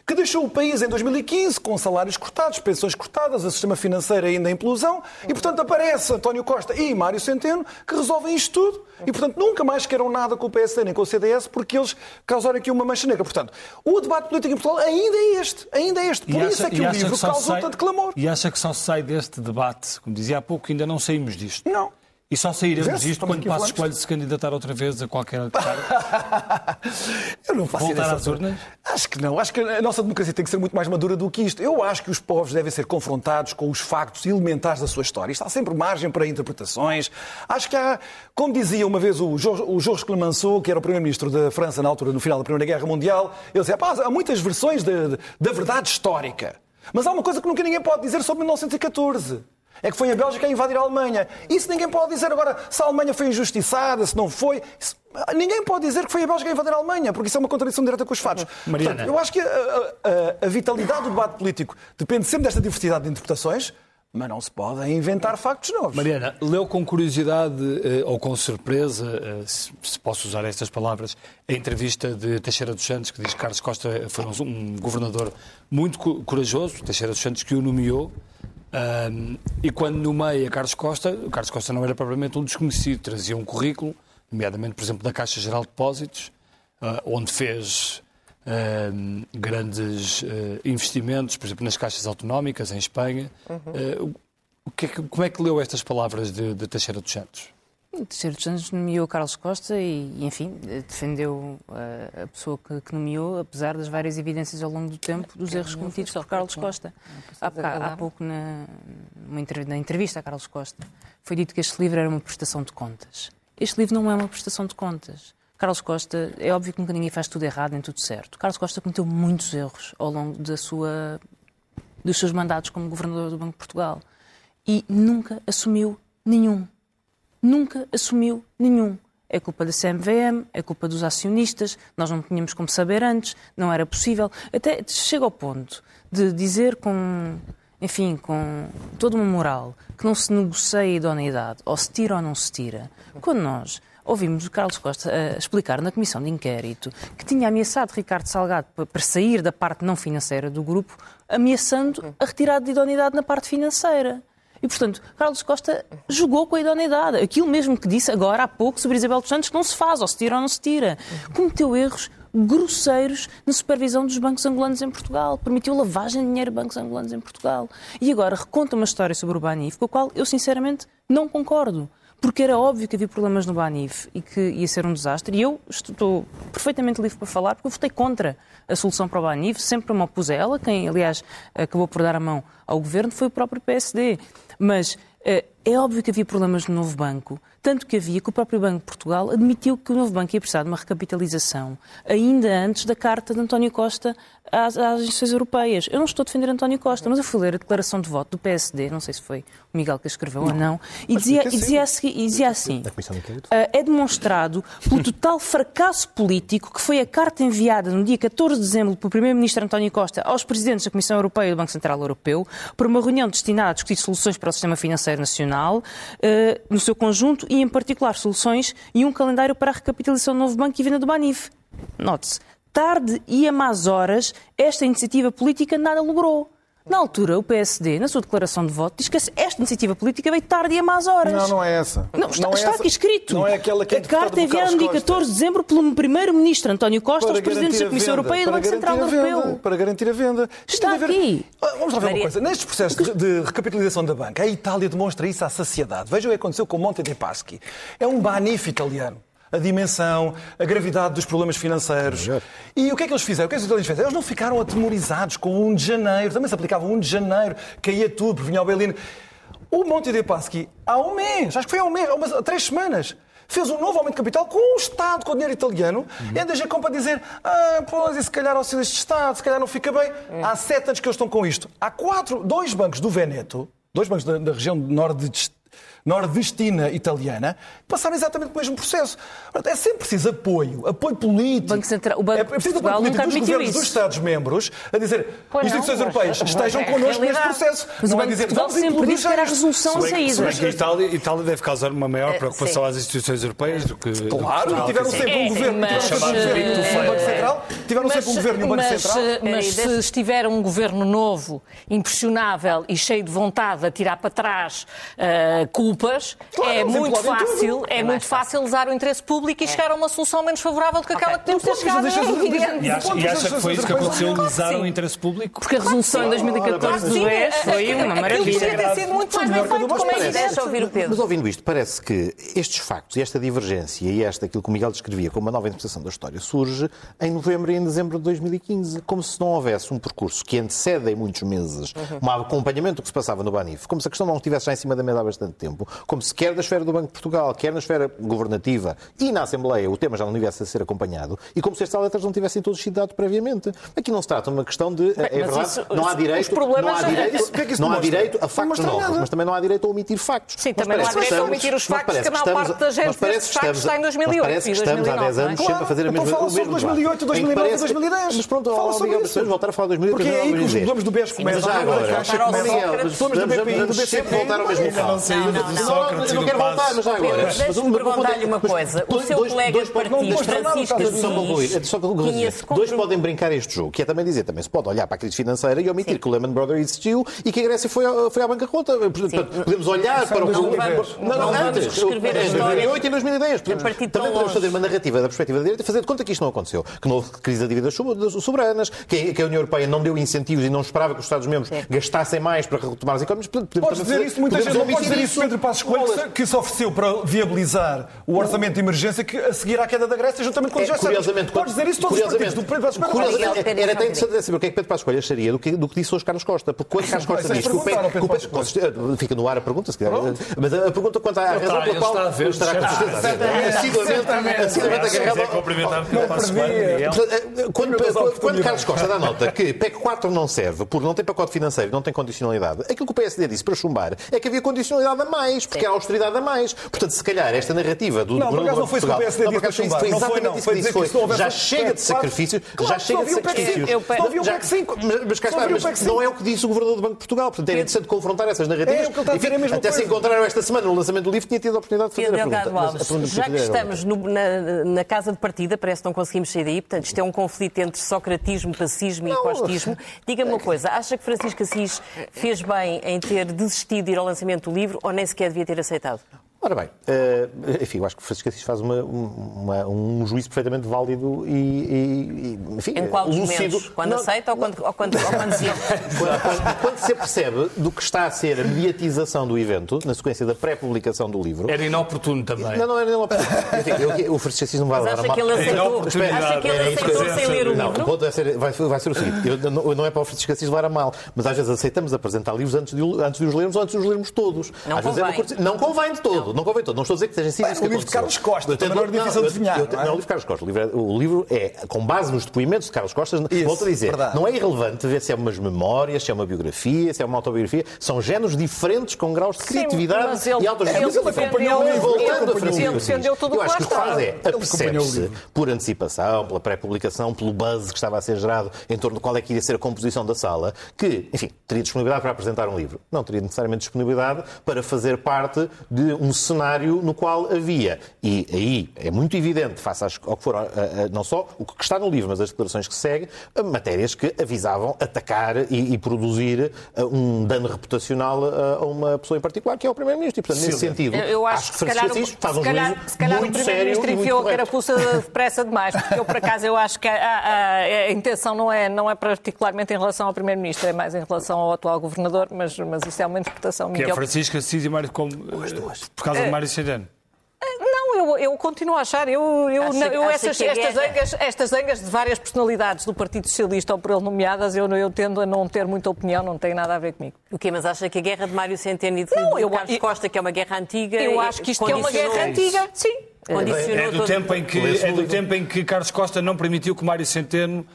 que deixou o país em 2015 com salários cortados, pensões cortadas, o sistema financeiro ainda em implosão, e portanto aparece António Costa e Mário Centeno que resolvem isto tudo e portanto nunca mais queiram nada com o PSD nem com o CDS porque eles causaram aqui uma mancha negra. Portanto, o debate político em Portugal ainda é este, ainda é este. Por acha, isso é que o livro que causou sai, tanto clamor. E acha que só se sai deste debate, como dizia há pouco, ainda não saímos disto? Não. E só sairemos disto quando Passos Coelho se candidatar outra vez a qualquer cargo? Eu não faço Voltar às urnas? Acho que não. Acho que a nossa democracia tem que ser muito mais madura do que isto. Eu acho que os povos devem ser confrontados com os factos elementares da sua história. Isto há sempre margem para interpretações. Acho que há, como dizia uma vez o Georges Clemenceau, que era o primeiro-ministro da França na altura, no final da Primeira Guerra Mundial, ele dizia, há muitas versões da verdade histórica. Mas há uma coisa que nunca ninguém pode dizer sobre 1914 é que foi a Bélgica a invadir a Alemanha. Isso ninguém pode dizer agora se a Alemanha foi injustiçada, se não foi. Isso... Ninguém pode dizer que foi a Bélgica a invadir a Alemanha, porque isso é uma contradição direta com os fatos. Mariana. Portanto, eu acho que a, a, a, vitalidade do debate político depende sempre desta diversidade de interpretações. mas não se podem inventar factos novos. Mariana, leu com curiosidade eh, ou com surpresa, eh, se posso usar estas palavras, a entrevista de Teixeira dos Santos, que diz que Carlos Costa foi um governador muito corajoso, Teixeira dos Santos que o nomeou, um, e quando nomeia Carlos Costa, Carlos Costa não era propriamente um desconhecido, trazia um currículo, nomeadamente, por exemplo, da Caixa Geral de Depósitos, uh, onde fez uh, grandes uh, investimentos, por exemplo, nas caixas autonómicas em Espanha. Uhum. Que é que, como é que leu estas palavras de, de Teixeira dos Santos? Teixeira dos Santos nomeou Carlos Costa e, enfim, defendeu a, a pessoa que, que, nomeou, apesar das várias evidências ao longo do tempo dos erros cometidos por Carlos Costa. Há, há, pouco, na, na entrevista a Carlos Costa, foi dito que este livro era uma prestação de contas. Este livro não é uma prestação de contas. Carlos Costa, é óbvio que nunca ninguém faz tudo errado nem tudo certo. Carlos Costa cometeu muitos erros ao longo da sua, dos seus mandatos como governador do Banco de Portugal e nunca assumiu nenhum. Nunca assumiu nenhum. É culpa da CMVM, é culpa dos acionistas, nós não tínhamos como saber antes, não era possível. Até chega ao ponto de dizer com, enfim, com toda uma moral que não se negocia a idoneidade, ou se tira ou não se tira. Quando nós ouvimos o Carlos Costa explicar na comissão de inquérito que tinha ameaçado Ricardo Salgado para sair da parte não financeira do grupo, ameaçando a retirada de idoneidade na parte financeira. E, portanto, Carlos Costa jogou com a idoneidade. Aquilo mesmo que disse agora há pouco sobre Isabel dos Santos, que não se faz, ou se tira ou não se tira. Cometeu erros grosseiros na supervisão dos bancos angolanos em Portugal. Permitiu lavagem de dinheiro a bancos angolanos em Portugal. E agora reconta uma história sobre o Banif, com a qual eu, sinceramente, não concordo porque era óbvio que havia problemas no Banif e que ia ser um desastre. E eu estou perfeitamente livre para falar, porque eu votei contra a solução para o Banif, sempre me opus a ela. Quem, aliás, acabou por dar a mão ao governo foi o próprio PSD. Mas eh, é óbvio que havia problemas no novo banco tanto que havia que o próprio Banco de Portugal admitiu que o novo banco ia precisar de uma recapitalização ainda antes da carta de António Costa às, às instituições europeias. Eu não estou a defender António Costa, mas eu fui ler a declaração de voto do PSD, não sei se foi o Miguel que a escreveu não. ou não, e dizia, e dizia, assim, e dizia assim uh, é demonstrado pelo total fracasso político que foi a carta enviada no dia 14 de dezembro pelo Primeiro-Ministro António Costa aos Presidentes da Comissão Europeia e do Banco Central Europeu para uma reunião destinada a discutir soluções para o sistema financeiro nacional uh, no seu conjunto e, em particular, soluções e um calendário para a recapitalização do novo banco e venda do Banif. Note-se, tarde e a más horas, esta iniciativa política nada logrou. Na altura, o PSD, na sua declaração de voto, diz que esta iniciativa política veio tarde e a más horas. Não, não é essa. Não, está, não é está essa. aqui escrito. Não é aquela que é A carta enviada no dia 14 de dezembro pelo Primeiro-Ministro António Costa para aos Presidentes da Comissão Europeia e do Banco Central Europeu. Para garantir a venda. Está aqui. Ah, vamos lá ver Maria... uma coisa. Nestes processos de, de, recapitalização da banca, a Itália demonstra isso à saciedade. Veja o que aconteceu com o Monte dei Paschi. É um banif italiano a dimensão, a gravidade dos problemas financeiros. E o que é que eles fizeram? O que é que os italianos fizeram? Eles não ficaram atemorizados com o 1 de janeiro. Também se aplicava o 1 de janeiro, caía tudo, vinha ao Belino. O Monte de Paschi, há um mês, acho que foi há um mês, há umas, três semanas, fez um novo aumento de capital com o Estado, com o dinheiro italiano, uhum. e anda a para dizer ah, pois, e se calhar auxílios de Estado, se calhar não fica bem. Uhum. Há sete anos que eles estão com isto. Há quatro, dois bancos do Veneto, dois bancos da, da região norte de nordestina italiana, passaram exatamente pelo mesmo processo. É sempre preciso apoio, apoio político. O Banco Central, o Banco é preciso apoio político dos governos isso. dos Estados-membros a dizer pois instituições não, europeias mas, estejam mas, connosco neste processo. Mas não o Banco é dizer, Portugal sempre disse que era a resolução a saída. Se bem que a Itália, Itália deve causar uma maior preocupação às instituições europeias do que. Claro, tiveram sempre um governo, tiveram um Banco Central, tiveram sempre um governo e um Banco Central. Mas se estiver um governo novo, impressionável e cheio de vontade de tirar para trás uh, culpas, é muito fácil, é muito fácil usar o interesse público e chegar a uma solução menos favorável do que aquela que temos ter chegado. E acha que foi isso que aconteceu, usar o interesse público? Porque a resolução em 2014 do BES foi uma maravilha. Podia ter sido muito mais bem feito, como é Deixa ouvir o Pedro. Mas ouvindo isto, parece que estes factos e esta divergência e esta, aquilo que o Miguel descrevia como uma nova interpretação da história, surge em novembro e em dezembro de 2015, como se não houvesse um percurso que antecede em muitos meses um acompanhamento do que se passava no Banif, como se a questão não estivesse já em cima da mesa há bastante tempo tempo, como se quer da esfera do Banco de Portugal, quer na esfera governativa e na Assembleia o tema já não tivesse a ser acompanhado e como se estas letras não tivessem todos sido dados previamente. Aqui não se trata de uma questão de. Bem, é verdade, isso, não há direito. Não há direito, isso, é não há direito a factos novos, mas também não há direito a omitir factos. Sim, também não há direito a omitir os factos que a maior parte da gente desses factos está em 2008. Parece que estamos há 10 anos sempre a fazer a mesma coisa. Então fala sobre 2008, 2009 e 2010. Mas pronto, fala sobre isso. voltar a falar de 2008 Porque é aí que os nomes do BES começam. Já agora, somos do BPI, do BCP. voltar ao mesmo Não, não, não quero voltar, mas já agora. Deixa-me perguntar-lhe uma coisa. O seu colega de partido, Francisco Assis, Dois podem brincar este jogo, que é também dizer, também se pode olhar para a crise financeira e omitir que o Lehman Brothers existiu e que a Grécia foi, foi à bancarrota. Podemos olhar para o... Não não, não, antes, escrever a história. 2008 e 2010. Podemos, também podemos fazer uma narrativa da perspectiva da direita e fazer de conta que isto não aconteceu. Que não houve crise da dívida soberanas, que a União Europeia não deu incentivos e não esperava que os Estados-membros gastassem mais para retomar as economias. Podes dizer isso, muita gente não pode dizer isso, Pedro Passos Coelho, que se ofereceu para viabilizar o orçamento de emergência que a seguir à queda da Grécia, juntamente com os é, curiosamente, Podes dizer isso todos os partidos do Pedro Passos Coelho. Era até interessante saber o que é que Pedro Passos Coelho acharia do que, do que disse hoje Carlos Costa. Porque quando Carlos Costa diz que o PEC... Fica no ar a pergunta, se calhar. Mas a pergunta quanto à razão pela qual estará com certeza. assiduamente agarrado. Quando Carlos Costa dá nota que PEC 4 não serve porque não tem pacote financeiro, não tem condicionalidade, aquilo que o PSD disse para chumbar é que havia condicionalidade a mais, porque era austeridade a mais. Portanto, se calhar esta narrativa do Não, por acaso não foi isso que o PSD disse para chumbar. Foi exatamente isso que disse. Já chega de sacrifícios. Já chega de sacrifícios. Não viu o PEC 5. Mas cá está, mas não é o que disse o Governador do Banco de Portugal. Portanto, é interessante confrontar essas narrativas. É até se encontraram esta semana no lançamento do livro, tinha tido a oportunidade de fazer a pergunta. Já que estamos na casa de partida, parece que não conseguimos sair daí, portanto, isto é um conflito entre socratismo, pacismo e costismo. Diga-me uma coisa, acha que Francisco Assis fez bem em ter desistido de ir ao lançamento do livro ou nem sequer devia ter aceitado? Ora bem, uh, enfim, eu acho que Francisco Assis faz uma, uma, um juízo perfeitamente válido e, e enfim, Em qual lúcido. Quando não, aceita ou quando, ou quando, ou quando se... quando, quando, quando, se percebe do que está a ser a mediatização do evento, na sequência da pré-publicação do livro... Era inoportuno também. Não, não era inoportuno. enfim, eu, o Francisco Assis não vai dar uma... Que ele aceitou, acha que ele aceitou sem ler o livro? Não, o ponto é ser, vai, vai ser o seguinte, eu, não, não é para o Francisco Assis levar a mal, mas às vezes aceitamos apresentar livros antes de, antes de os lermos ou antes de os lermos todos. Não às convém. Vezes é não convém de todo, não. não convém todo. Não estou a dizer que seja assim. O livro de Carlos Costa, também não é difícil de adivinhar. Não, é o livro de Carlos Costa. O livro é, com base nos depoimentos de Carlos Costa, volto a dizer, não é irrelevante ver se é umas memórias, se é uma biografia, se é uma autobiografia. São géneros diferentes com graus de criatividade Sim, e altos ele, ele, ele acompanhou o livro. Voltando a Francisco Ele defendeu tudo o que Eu acho que o que faz é, apercebe-se por antecipação, pela pré-publicação, pelo buzz que estava a ser gerado em torno de qual é que iria ser a composição da sala, que, enfim, teria disponibilidade para apresentar um livro. Não teria necessariamente disponibilidade para fazer parte de um cenário no qual havia, e aí é muito evidente, face ao que foram, não só o que está no livro, mas as declarações que seguem, matérias que avisavam atacar e, e produzir um dano reputacional a uma pessoa em particular, que é o Primeiro-Ministro. E, portanto, nesse sentido, eu, eu acho, acho que, se calhar, Assis faz um calhar, se calhar muito o Primeiro-Ministro enfiou a carapuça depressa demais, porque eu, por acaso, eu acho que a, a, a, intenção não é, não é particularmente em relação ao Primeiro-Ministro, é mais em relação ao atual Governador, mas, mas isso é uma interpretação minha. Que é Francisco Assis e Mário como, por causa de Mário Centeno. Não, eu, eu continuo a achar. Eu, eu, acha, eu acha essas, estas, zangas, estas zangas de várias personalidades do Partido Socialista ou por ele nomeadas, eu, eu tendo a não ter muita opinião, não tem nada a ver comigo. O quê? Mas acha que a guerra de Mário Centeno e de não, eu, Carlos Costa, que é uma guerra antiga. Eu acho que isto é uma guerra antiga, sim. É do, tempo em que, é do tempo em que Carlos Costa não permitiu que Mário Centeno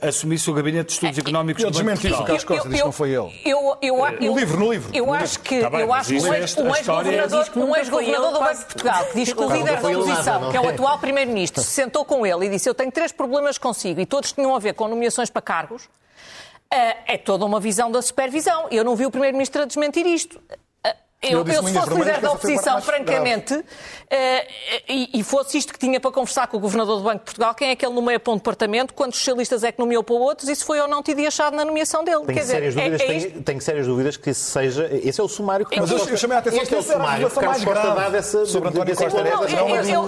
assumisse o Gabinete de Estudos Económicos do Banco de Portugal. Carlos Costa disse que não foi ele. Eu, eu, eu, no livro, no livro. Eu acho que, tá eu acho que um ex-governador um ex do Banco de Portugal, que diz que o líder da oposição, que é o atual Primeiro-Ministro, se sentou com ele e disse eu tenho três problemas consigo e todos tinham a ver com nomeações para cargos, é toda uma visão da supervisão. Eu não vi o Primeiro-Ministro a desmentir isto. Eu, eu, se fosse líder da oposição, francamente, uh, e, e, fosse isto que tinha para conversar com o Governador do Banco de Portugal, quem é que ele nomeia para um departamento, quantos socialistas é que nomeou para outros, isso foi ou não teria achado na nomeação dele. Tenho, Quer sérias, dizer, dúvidas, é, é tenho, tenho, sérias dúvidas que esse seja. Esse é o sumário que Mas eu, eu chamei a atenção este é o sumário que Carlos Costa dá dessa. Sobre António Costa.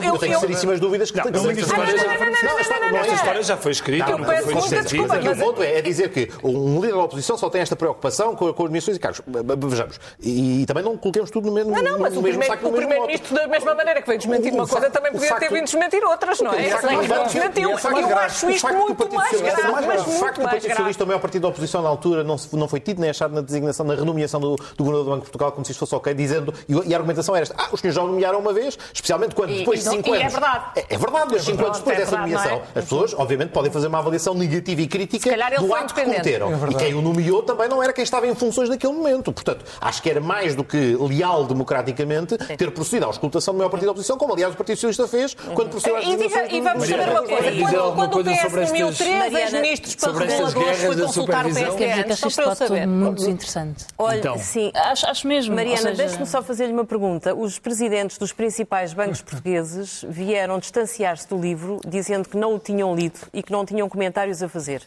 Eu tenho seríssimas dúvidas que. Não, esta história já foi escrita. O ponto é dizer que um líder da oposição só tem esta preocupação com as nomeações e cargos. Vejamos. E também não coloquemos tudo no mesmo Não, não, mas o primeiro-ministro, da mesma maneira que veio desmentir uma coisa, também podia ter vindo desmentir outras, não é? Desmentiu. Eu acho isto muito mais grave, mas O facto do Partido Socialista, o maior partido da oposição na altura, não, não foi tido nem achado na designação, na renomeação do, do Governador do Banco de Portugal, como se isto fosse ok, dizendo, e, a argumentação era esta, ah, os senhores já o nomearam uma vez, especialmente quando depois de 5 anos... é verdade. É, é verdade, mas 5 anos depois dessa nomeação, as pessoas, obviamente, podem fazer uma avaliação negativa e crítica do ato que cometeram. E quem o nomeou também não era quem estava em funções naquele momento. Portanto, acho que era mais do que leal democraticamente ter procedido à auscultação do maior partido da oposição, como aliás o Partido Socialista fez quando procedeu à E, e vamos saber uma coisa. Quando, quando o PS nomeou três ex-ministros para reguladores, foi consultar o para eu saber. muito interessante. Olha, então. sim. Acho, acho mesmo. Mariana, seja... deixe-me só fazer-lhe uma pergunta. Os presidentes dos principais bancos portugueses vieram distanciar-se do livro, dizendo que não o tinham lido e que não tinham comentários a fazer.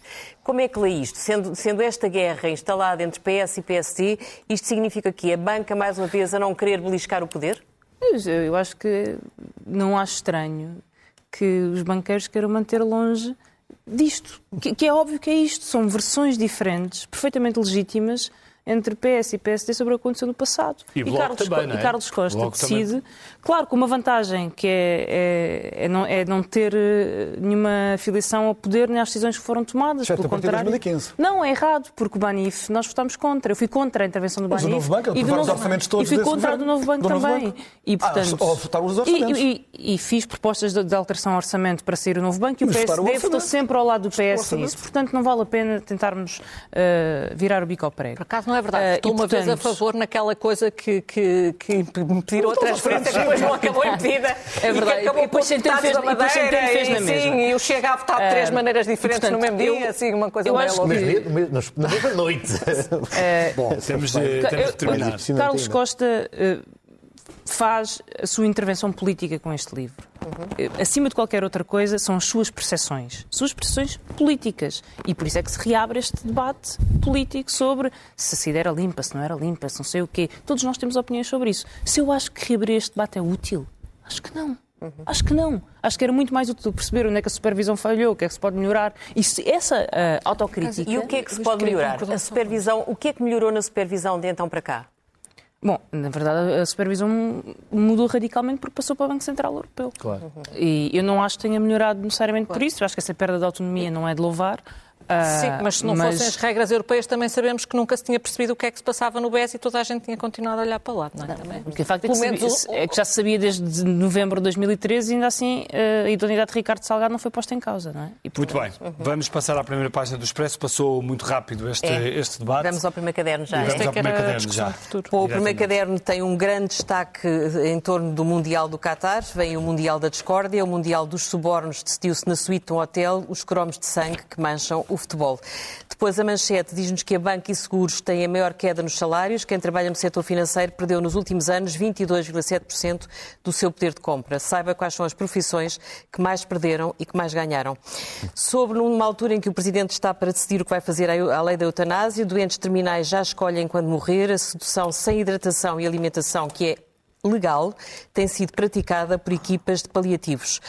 Como é que lê isto? Sendo, sendo esta guerra instalada entre PS e PSD, isto significa que a banca, mais uma vez, a não querer beliscar o poder? Eu acho que não acho estranho que os banqueiros queiram manter longe disto. Que, que, é óbvio que é isto. São versões diferentes, perfeitamente legítimas, entre PS e PSD sobre o que aconteceu no passado. E, e, Carlos, também, é? e Carlos Costa Bloco decide, também. Claro, com uma vantagem que é, é, é, não, é, não, ter eh, nenhuma afiliação ao poder nem às decisões que foram tomadas. Certo, pelo contrário, 2015. Não, é errado, porque o Banif, nós votámos contra. Eu fui contra a intervenção do Banif. Mas o Novo Banco, e do novo, orçamentos todos E fui contra a do Novo Banco do também. Banco? E, ah, portanto, ah, votaram os orçamentos. E, e, e, fiz propostas de, de, alteração ao orçamento para sair o Novo Banco e o PSD votou sempre ao lado do PS nisso. Portanto, não vale a pena tentarmos uh, virar o bico ao prego. Por acaso não é verdade. Uh, uma vez a favor naquela coisa que, que, que impediram a transferência que depois não acabou impedida. É verdade. E, e depois Centeno fez, Madeira, e fez na mesma. Sim, e o Chega a votar de três uh, maneiras diferentes portanto, no mesmo dia, eu, assim, uma coisa eu acho que... Na mesma noite. Bom, temos de, temos de terminar. Carlos Costa faz a sua intervenção política com este livro. Uhum. Acima de qualquer outra coisa, são as suas percepções. Suas percepções políticas. E por isso é que se reabre este debate político sobre se a cidade era limpa, se não era limpa, se não sei o quê. Todos nós temos opiniões sobre isso. Se eu acho que reabrir este debate é útil, acho que não. Uhum. Acho que não. Acho que era muito mais útil perceber onde é que a supervisão falhou, o que é que se pode melhorar. E essa uh, autocrítica. E o que é que se pode melhorar? A supervisão, o que é que melhorou na supervisão de então para cá? Bom, na verdade a supervisão mudou radicalmente porque passou para o Banco Central Europeu. Claro. E eu não acho que tenha melhorado necessariamente claro. por isso. Eu acho que essa perda de autonomia não é de louvar. Sim, ah, mas se não mas... fossem as regras europeias, também sabemos que nunca se tinha percebido o que é que se passava no BES e toda a gente tinha continuado a olhar para lá. Não é? Também. Porque, de facto, é que, menos... é que, já se sabia desde novembro de 2013 e ainda assim a idoneidade de Ricardo Salgado não foi posta em causa. Não é? E, Muito bem. Uhum. Vamos passar à primeira página do Expresso. Passou muito rápido este, é. este debate. Vamos ao primeiro caderno já. Vamos ao primeiro caderno já. Bom, o primeiro caderno tem um grande destaque em torno do Mundial do Qatar. Vem o Mundial da Discórdia, o Mundial dos Subornos decidiu-se na suíte de um hotel, os cromos de sangue que mancham o futebol. Depois a manchete diz-nos que a banca e seguros têm a maior queda nos salários. Quem trabalha no setor financeiro perdeu nos últimos anos 22,7% do seu poder de compra. Saiba quais são as profissões que mais perderam e que mais ganharam. Sobre numa altura em que o Presidente está para decidir o que vai fazer à lei da eutanásia, doentes terminais já escolhem quando morrer, a sedução sem hidratação e alimentação, que é legal tem sido praticada por equipas de paliativos.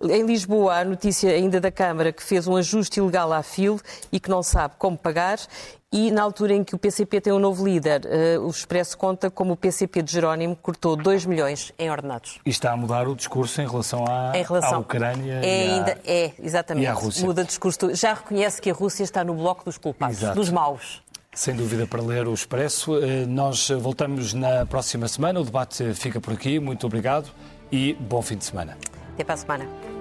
Em Lisboa, a notícia ainda da Câmara que fez um ajuste ilegal à FIL e que não sabe como pagar. E na altura em que o PCP tem um novo líder, uh, o Expresso conta como o PCP de Jerónimo cortou 2 milhões em ordenados. E está a mudar o discurso em relação à, em relação, à Ucrânia é e, ainda, à, é, exatamente. e à Rússia. Muda discurso. Já reconhece que a Rússia está no bloco dos culpados, Exato. dos maus sem dúvida, para ler o Expresso. Eh, nós voltamos na próxima semana. O debate fica por aqui. Muito obrigado e bom fim de semana. Até para a semana.